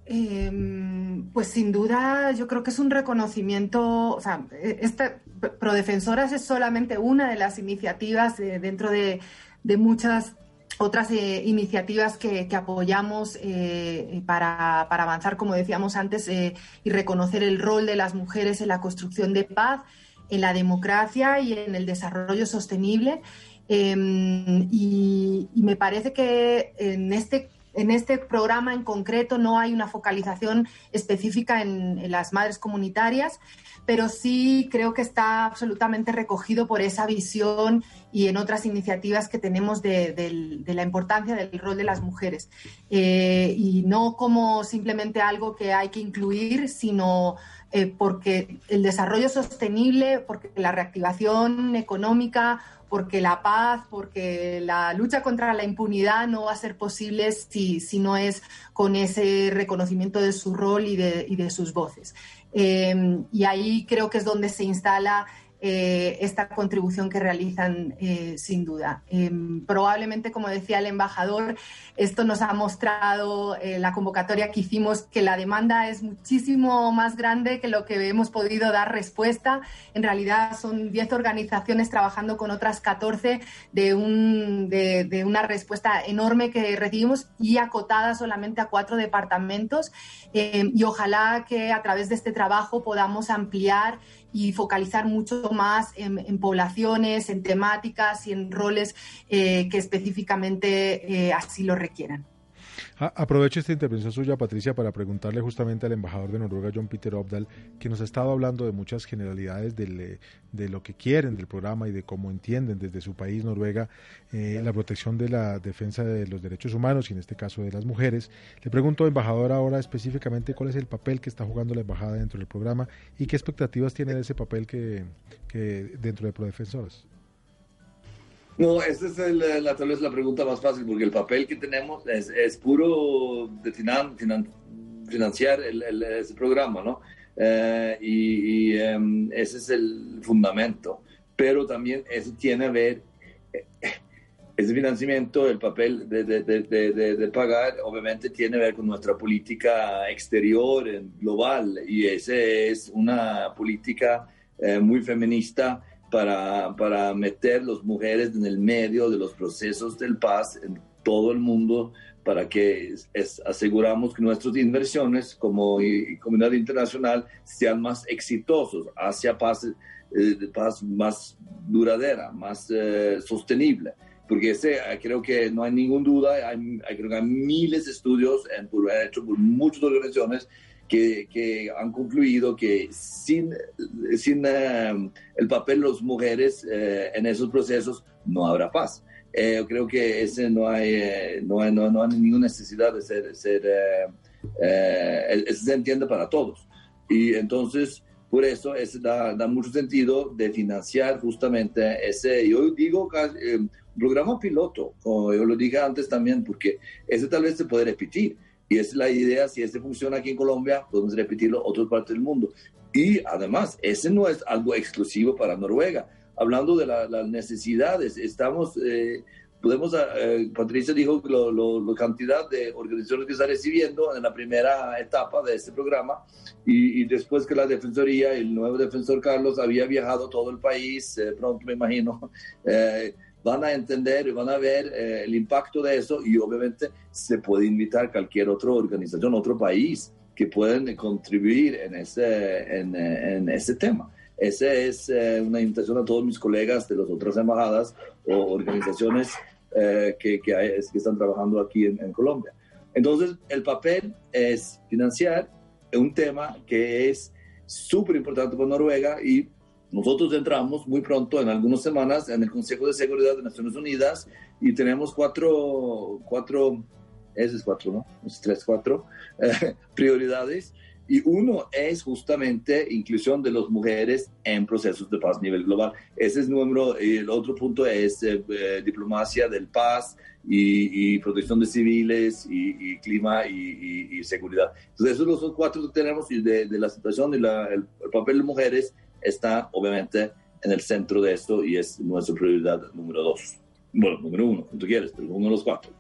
Eh, pues sin duda yo creo que es un reconocimiento, o sea, e, esta Prodefensoras es solamente una de las iniciativas eh, dentro de, muchas otras eh, iniciativas que, apoyamos eh, para, avanzar, como decíamos antes, y reconocer el rol de las mujeres en la construcción de paz, en la democracia y en el desarrollo sostenible. Em, y me parece que en este en este programa en concreto no hay una focalización específica en, las madres comunitarias, pero sí creo que está absolutamente recogido por esa visión y en otras iniciativas que tenemos de, la importancia del rol de las mujeres. Eh, y no como simplemente algo que hay que incluir, sino eh, porque el desarrollo sostenible, porque la reactivación económica porque la paz, porque la lucha contra la impunidad no va a ser posible si, si no es con ese reconocimiento de su rol y de, y de sus voces. Eh, y ahí creo que es donde se instala eh, esta contribución que realizan eh, sin duda. Em, probablemente, como decía el embajador, esto nos ha mostrado eh, la convocatoria que hicimos que la demanda es muchísimo más grande que lo que hemos podido dar respuesta. En realidad son 10 organizaciones trabajando con otras 14 de, un, de, de una respuesta enorme que recibimos y acotada solamente a cuatro departamentos. Em, y ojalá que a través de este trabajo podamos ampliar y focalizar mucho más en, poblaciones, en temáticas y en roles eh, que específicamente eh, así lo requieran. Aprovecho esta intervención suya, Patricia, para preguntarle justamente al embajador de Noruega, John Peter Obdal, que nos ha estado hablando de muchas generalidades de lo que quieren del programa y de cómo entienden desde su país, Noruega, eh, la protección de la defensa de los derechos humanos y en este caso de las mujeres. Le pregunto, embajador, ahora específicamente cuál es el papel que está jugando la embajada dentro del programa y qué expectativas tiene de ese papel que, que dentro de Prodefensoras. No, esa es la, tal vez la pregunta más fácil, porque el papel que tenemos es, es puro de finan, financiar el, ese programa, ¿no? Eh, y, em, ese es el fundamento. Pero también eso tiene a ver, eh, ese financiamiento, el papel de, de, de, pagar, obviamente tiene a ver con nuestra política exterior, global, y esa es una política eh, muy feminista para, para meter las mujeres en el medio de los procesos del paz en todo el mundo para que es, aseguramos que nuestras inversiones como comunidad internacional sean más exitosos hacia paz, eh, paz más duradera, más eh, sostenible. Porque ese, creo que no hay ninguna duda, hay, creo que hay miles de estudios en, hechos por muchas organizaciones que, han concluido que sin, sin eh, el papel de las mujeres eh, en esos procesos no habrá paz. Eh, yo creo que ese no hay, no, hay, no, hay ninguna necesidad de ser, ser eso se entiende para todos. Y entonces, por eso es, da, da, mucho sentido de financiar justamente ese, yo digo, un programa piloto, como yo lo dije antes también, porque ese tal vez se puede repetir y es la idea, si este funciona aquí en Colombia, podemos repetirlo en otras partes del mundo. Y además, ese no es algo exclusivo para Noruega. Hablando de las necesidades, estamos, eh, podemos, eh, Patricia dijo la cantidad de organizaciones que está recibiendo en la primera etapa de este programa y, después que la Defensoría, el nuevo defensor Carlos había viajado todo el país, eh, pronto me imagino, eh, van a entender, van a ver el impacto de eso y obviamente se puede invitar cualquier otra organización, otro país que pueden contribuir en ese, en, en ese tema. Esa es una invitación a todos mis colegas de las otras embajadas o organizaciones eh, que, que, están trabajando aquí en, Colombia. Entonces, el papel es financiar un tema que es súper importante para Noruega y nosotros entramos muy pronto, en algunas semanas, en el Consejo de Seguridad de Naciones Unidas y tenemos cuatro, cuatro, ese es cuatro, ¿no? Es tres, cuatro eh, prioridades y uno es justamente inclusión de las mujeres en procesos de paz a nivel global. Ese es número, y el otro punto es eh, eh, diplomacia del paz y, protección de civiles y, clima y, seguridad. Entonces, esos son los cuatro que tenemos y de, la situación y la, el, papel de mujeres está obviamente en el centro de esto y es nuestra prioridad número dos. Bueno, número uno, si tú quieres, pero uno de los cuatro.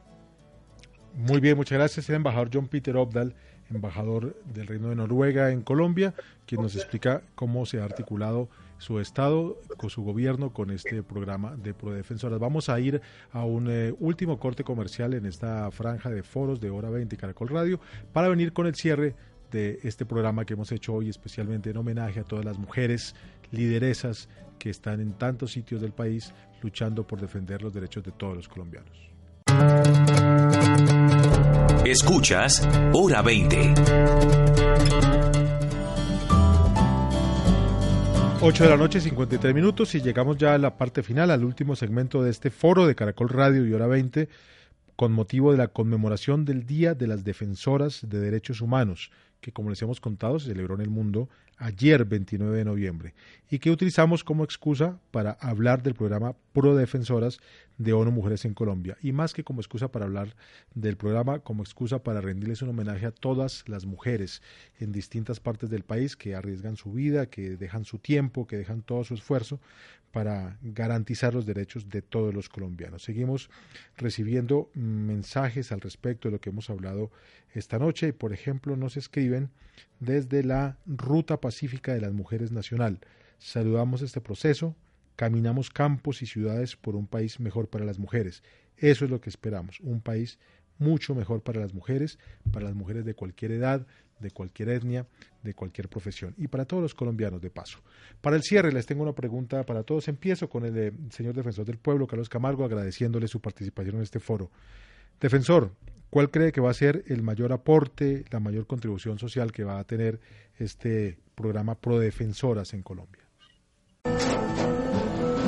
Muy bien, muchas gracias, el embajador John Peter Obdal embajador del Reino de Noruega en Colombia, quien nos explica cómo se ha articulado su Estado, con su gobierno, con este programa de Prodefensoras. Vamos a ir a un eh, último corte comercial en esta franja de foros de Hora 20 Caracol Radio para venir con el cierre de este programa que hemos hecho hoy, especialmente en homenaje a todas las mujeres lideresas que están en tantos sitios del país luchando por defender los derechos de todos los colombianos. Escuchas Hora 20. 8 de la noche, 53 minutos y llegamos ya a la parte final, al último segmento de este foro de Caracol Radio y Hora 20 con motivo de la conmemoración del Día de las Defensoras de Derechos Humanos, que como les hemos contado se celebró en el mundo ayer 29 de noviembre y que utilizamos como excusa para hablar del programa Pro Defensoras de ONU Mujeres en Colombia y más que como excusa para hablar del programa, como excusa para rendirles un homenaje a todas las mujeres en distintas partes del país que arriesgan su vida, que dejan su tiempo, que dejan todo su esfuerzo para garantizar los derechos de todos los colombianos. Seguimos recibiendo mensajes al respecto de lo que hemos hablado esta noche y, por ejemplo, nos escriben desde la Ruta Pacífica de las Mujeres Nacional. Saludamos este proceso, caminamos campos y ciudades por un país mejor para las mujeres. Eso es lo que esperamos, un país mucho mejor para las mujeres, para las mujeres de cualquier edad, de cualquier etnia, de cualquier profesión y para todos los colombianos de paso. Para el cierre les tengo una pregunta para todos. Empiezo con el, señor defensor del pueblo, Carlos Camargo, agradeciéndole su participación en este foro. Defensor, ¿cuál cree que va a ser el mayor aporte, la mayor contribución social que va a tener este programa Pro Defensoras en Colombia?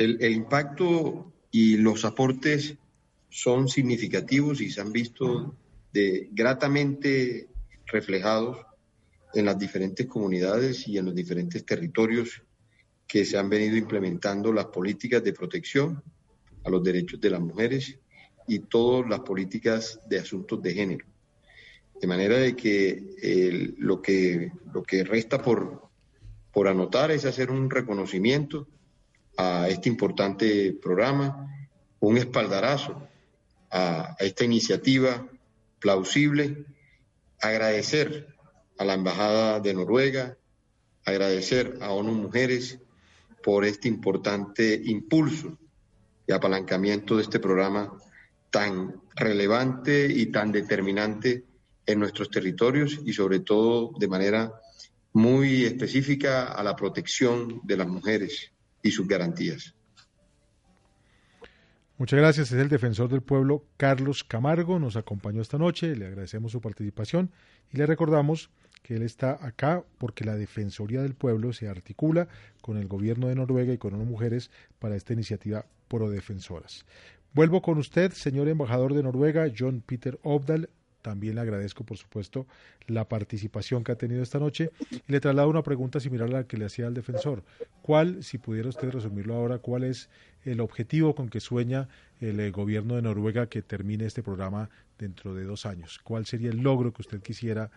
El, el impacto y los aportes son significativos y se han visto de, gratamente reflejados en las diferentes comunidades y en los diferentes territorios que se han venido implementando las políticas de protección a los derechos de las mujeres y todas las políticas de asuntos de género. De manera de que lo que lo que resta por, por anotar es hacer un reconocimiento a este importante programa, un espaldarazo a, esta iniciativa plausible, agradecer a la Embajada de Noruega, agradecer a ONU Mujeres por este importante impulso y apalancamiento de este programa tan relevante y tan determinante en nuestros territorios y sobre todo de manera muy específica a la protección de las mujeres y sus garantías. Muchas gracias. Es el defensor del pueblo Carlos Camargo. Nos acompañó esta noche. Le agradecemos su participación y le recordamos que él está acá porque la Defensoría del Pueblo se articula con el gobierno de Noruega y con unas mujeres para esta iniciativa pro defensoras. Vuelvo con usted, señor embajador de Noruega, John Peter Obdal. También le agradezco, por supuesto, la participación que ha tenido esta noche. Y le traslado una pregunta similar a la que le hacía al defensor. ¿Cuál, si pudiera usted resumirlo ahora, cuál es el objetivo con que sueña el eh, gobierno de Noruega que termine este programa dentro de dos años? ¿Cuál sería el logro que usted quisiera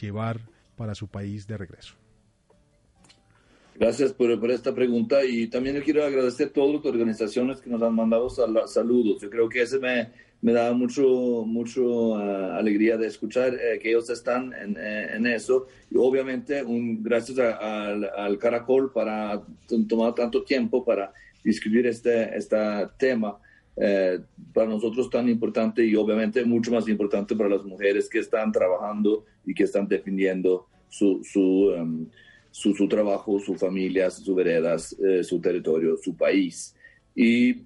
llevar para su país de regreso? Gracias por, esta pregunta y también quiero agradecer a todas las organizaciones que nos han mandado sal saludos. Yo creo que ese me, me da mucho, mucho uh, alegría de escuchar eh, que ellos están en, eh, en, eso. Y obviamente, un, gracias al Caracol para tomar tanto tiempo para discutir este, este tema. Eh, para nosotros tan importante y obviamente mucho más importante para las mujeres que están trabajando y que están defendiendo su, su um, su, su trabajo, su familia, sus veredas, eh, su territorio, su país. Y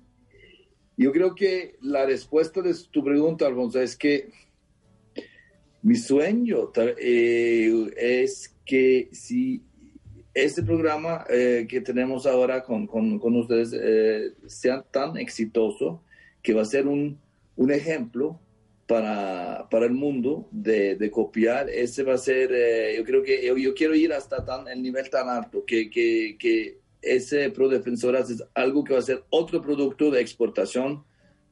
yo creo que la respuesta de tu pregunta, Alfonso, es que mi sueño eh, es que si este programa eh, que tenemos ahora con, con, con ustedes sea tan exitoso que va a ser un, un ejemplo para, para el mundo de, de, copiar, ese va a ser, eh, yo creo que yo, yo, quiero ir hasta tan, el nivel tan alto que, que, que ese Pro Defensoras es algo que va a ser otro producto de exportación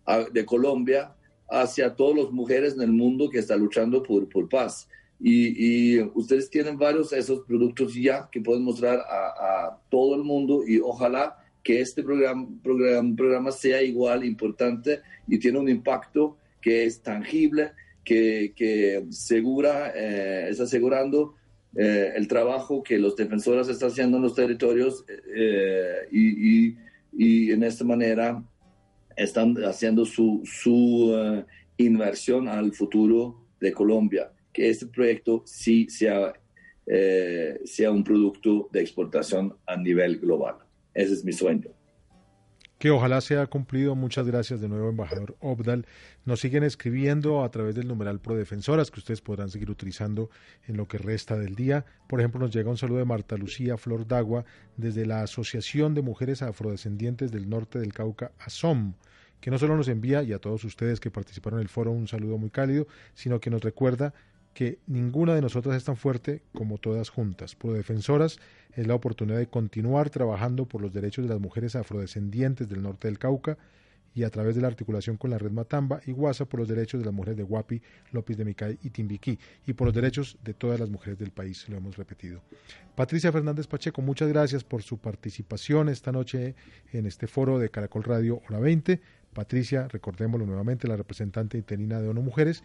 a, de Colombia hacia todas las mujeres en el mundo que están luchando por, por paz. Y, y, ustedes tienen varios de esos productos ya que pueden mostrar a, a todo el mundo y ojalá que este programa, programa, programa sea igual importante y tiene un impacto que es tangible, que, que segura, eh, está asegurando eh, el trabajo que los defensores están haciendo en los territorios eh, y, y, en esta manera están haciendo su, su uh, inversión al futuro de Colombia, que este proyecto sí sea, sea un producto de exportación a nivel global. Ese es mi sueño que ojalá sea cumplido. Muchas gracias de nuevo, embajador Obdal. Nos siguen escribiendo a través del numeral Prodefensoras que ustedes podrán seguir utilizando en lo que resta del día. Por ejemplo, nos llega un saludo de Marta Lucía Flor Dagua desde la Asociación de Mujeres Afrodescendientes del Norte del Cauca, ASOM que no solo nos envía, y a todos ustedes que participaron en el foro, un saludo muy cálido, sino que nos recuerda que ninguna de nosotras es tan fuerte como todas juntas. Por defensoras es la oportunidad de continuar trabajando por los derechos de las mujeres afrodescendientes del norte del Cauca y a través de la articulación con la red Matamba y Guasa por los derechos de las mujeres de Guapi, López de Micay y Timbiquí y por los derechos de todas las mujeres del país, lo hemos repetido. Patricia Fernández Pacheco, muchas gracias por su participación esta noche en este foro de Caracol Radio Hora 20. Patricia, recordémoslo nuevamente, la representante interina de ONU Mujeres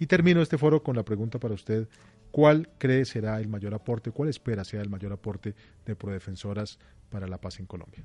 y termino este foro con la pregunta para usted, ¿cuál cree será el mayor aporte, cuál espera sea el mayor aporte de Prodefensoras para la paz en Colombia?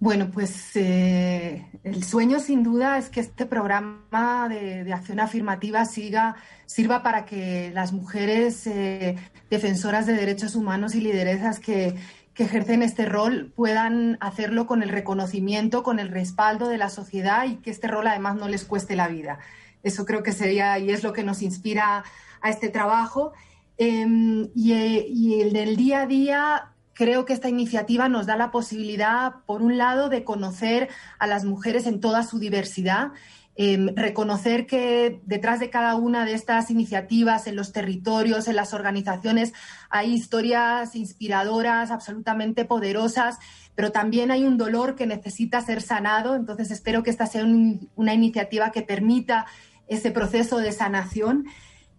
Bueno, pues eh, el sueño sin duda es que este programa de, acción afirmativa siga, sirva para que las mujeres eh, defensoras de derechos humanos y lideresas que ejercen este rol puedan hacerlo con el reconocimiento, con el respaldo de la sociedad y que este rol además no les cueste la vida. Eso creo que sería y es lo que nos inspira a este trabajo. Eh, y, en el día a día creo que esta iniciativa nos da la posibilidad, por un lado, de conocer a las mujeres en toda su diversidad. Eh, reconocer que detrás de cada una de estas iniciativas, en los territorios, en las organizaciones, hay historias inspiradoras, absolutamente poderosas, pero también hay un dolor que necesita ser sanado. Entonces, espero que esta sea un, una iniciativa que permita ese proceso de sanación,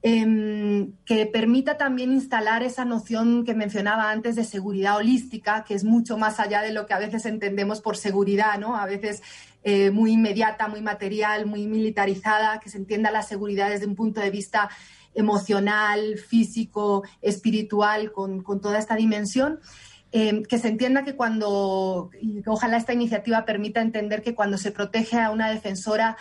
eh, que permita también instalar esa noción que mencionaba antes de seguridad holística, que es mucho más allá de lo que a veces entendemos por seguridad, ¿no? A veces eh, muy inmediata, muy material, muy militarizada, que se entienda la seguridad desde un punto de vista emocional, físico, espiritual, con, con toda esta dimensión. Eh, que se entienda que cuando, ojalá esta iniciativa permita entender que cuando se protege a una defensora,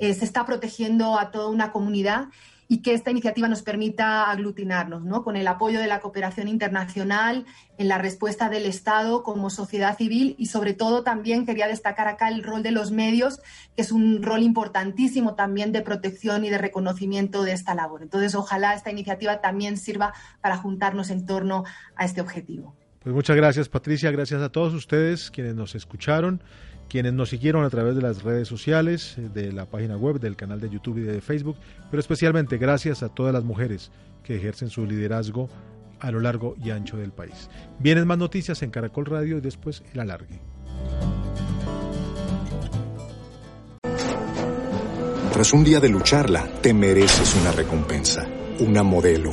eh, se está protegiendo a toda una comunidad y que esta iniciativa nos permita aglutinarnos, ¿no? Con el apoyo de la cooperación internacional, en la respuesta del Estado como sociedad civil y sobre todo también quería destacar acá el rol de los medios, que es un rol importantísimo también de protección y de reconocimiento de esta labor. Entonces, ojalá esta iniciativa también sirva para juntarnos en torno a este objetivo. Pues muchas gracias, Patricia. Gracias a todos ustedes quienes nos escucharon quienes nos siguieron a través de las redes sociales, eh, de la página web, del canal de YouTube y de Facebook, pero especialmente gracias a todas las mujeres que ejercen su liderazgo a lo largo y ancho del país. Vienen más noticias en Caracol Radio y después el alargue. Tras un día de lucharla, te mereces una recompensa, una modelo,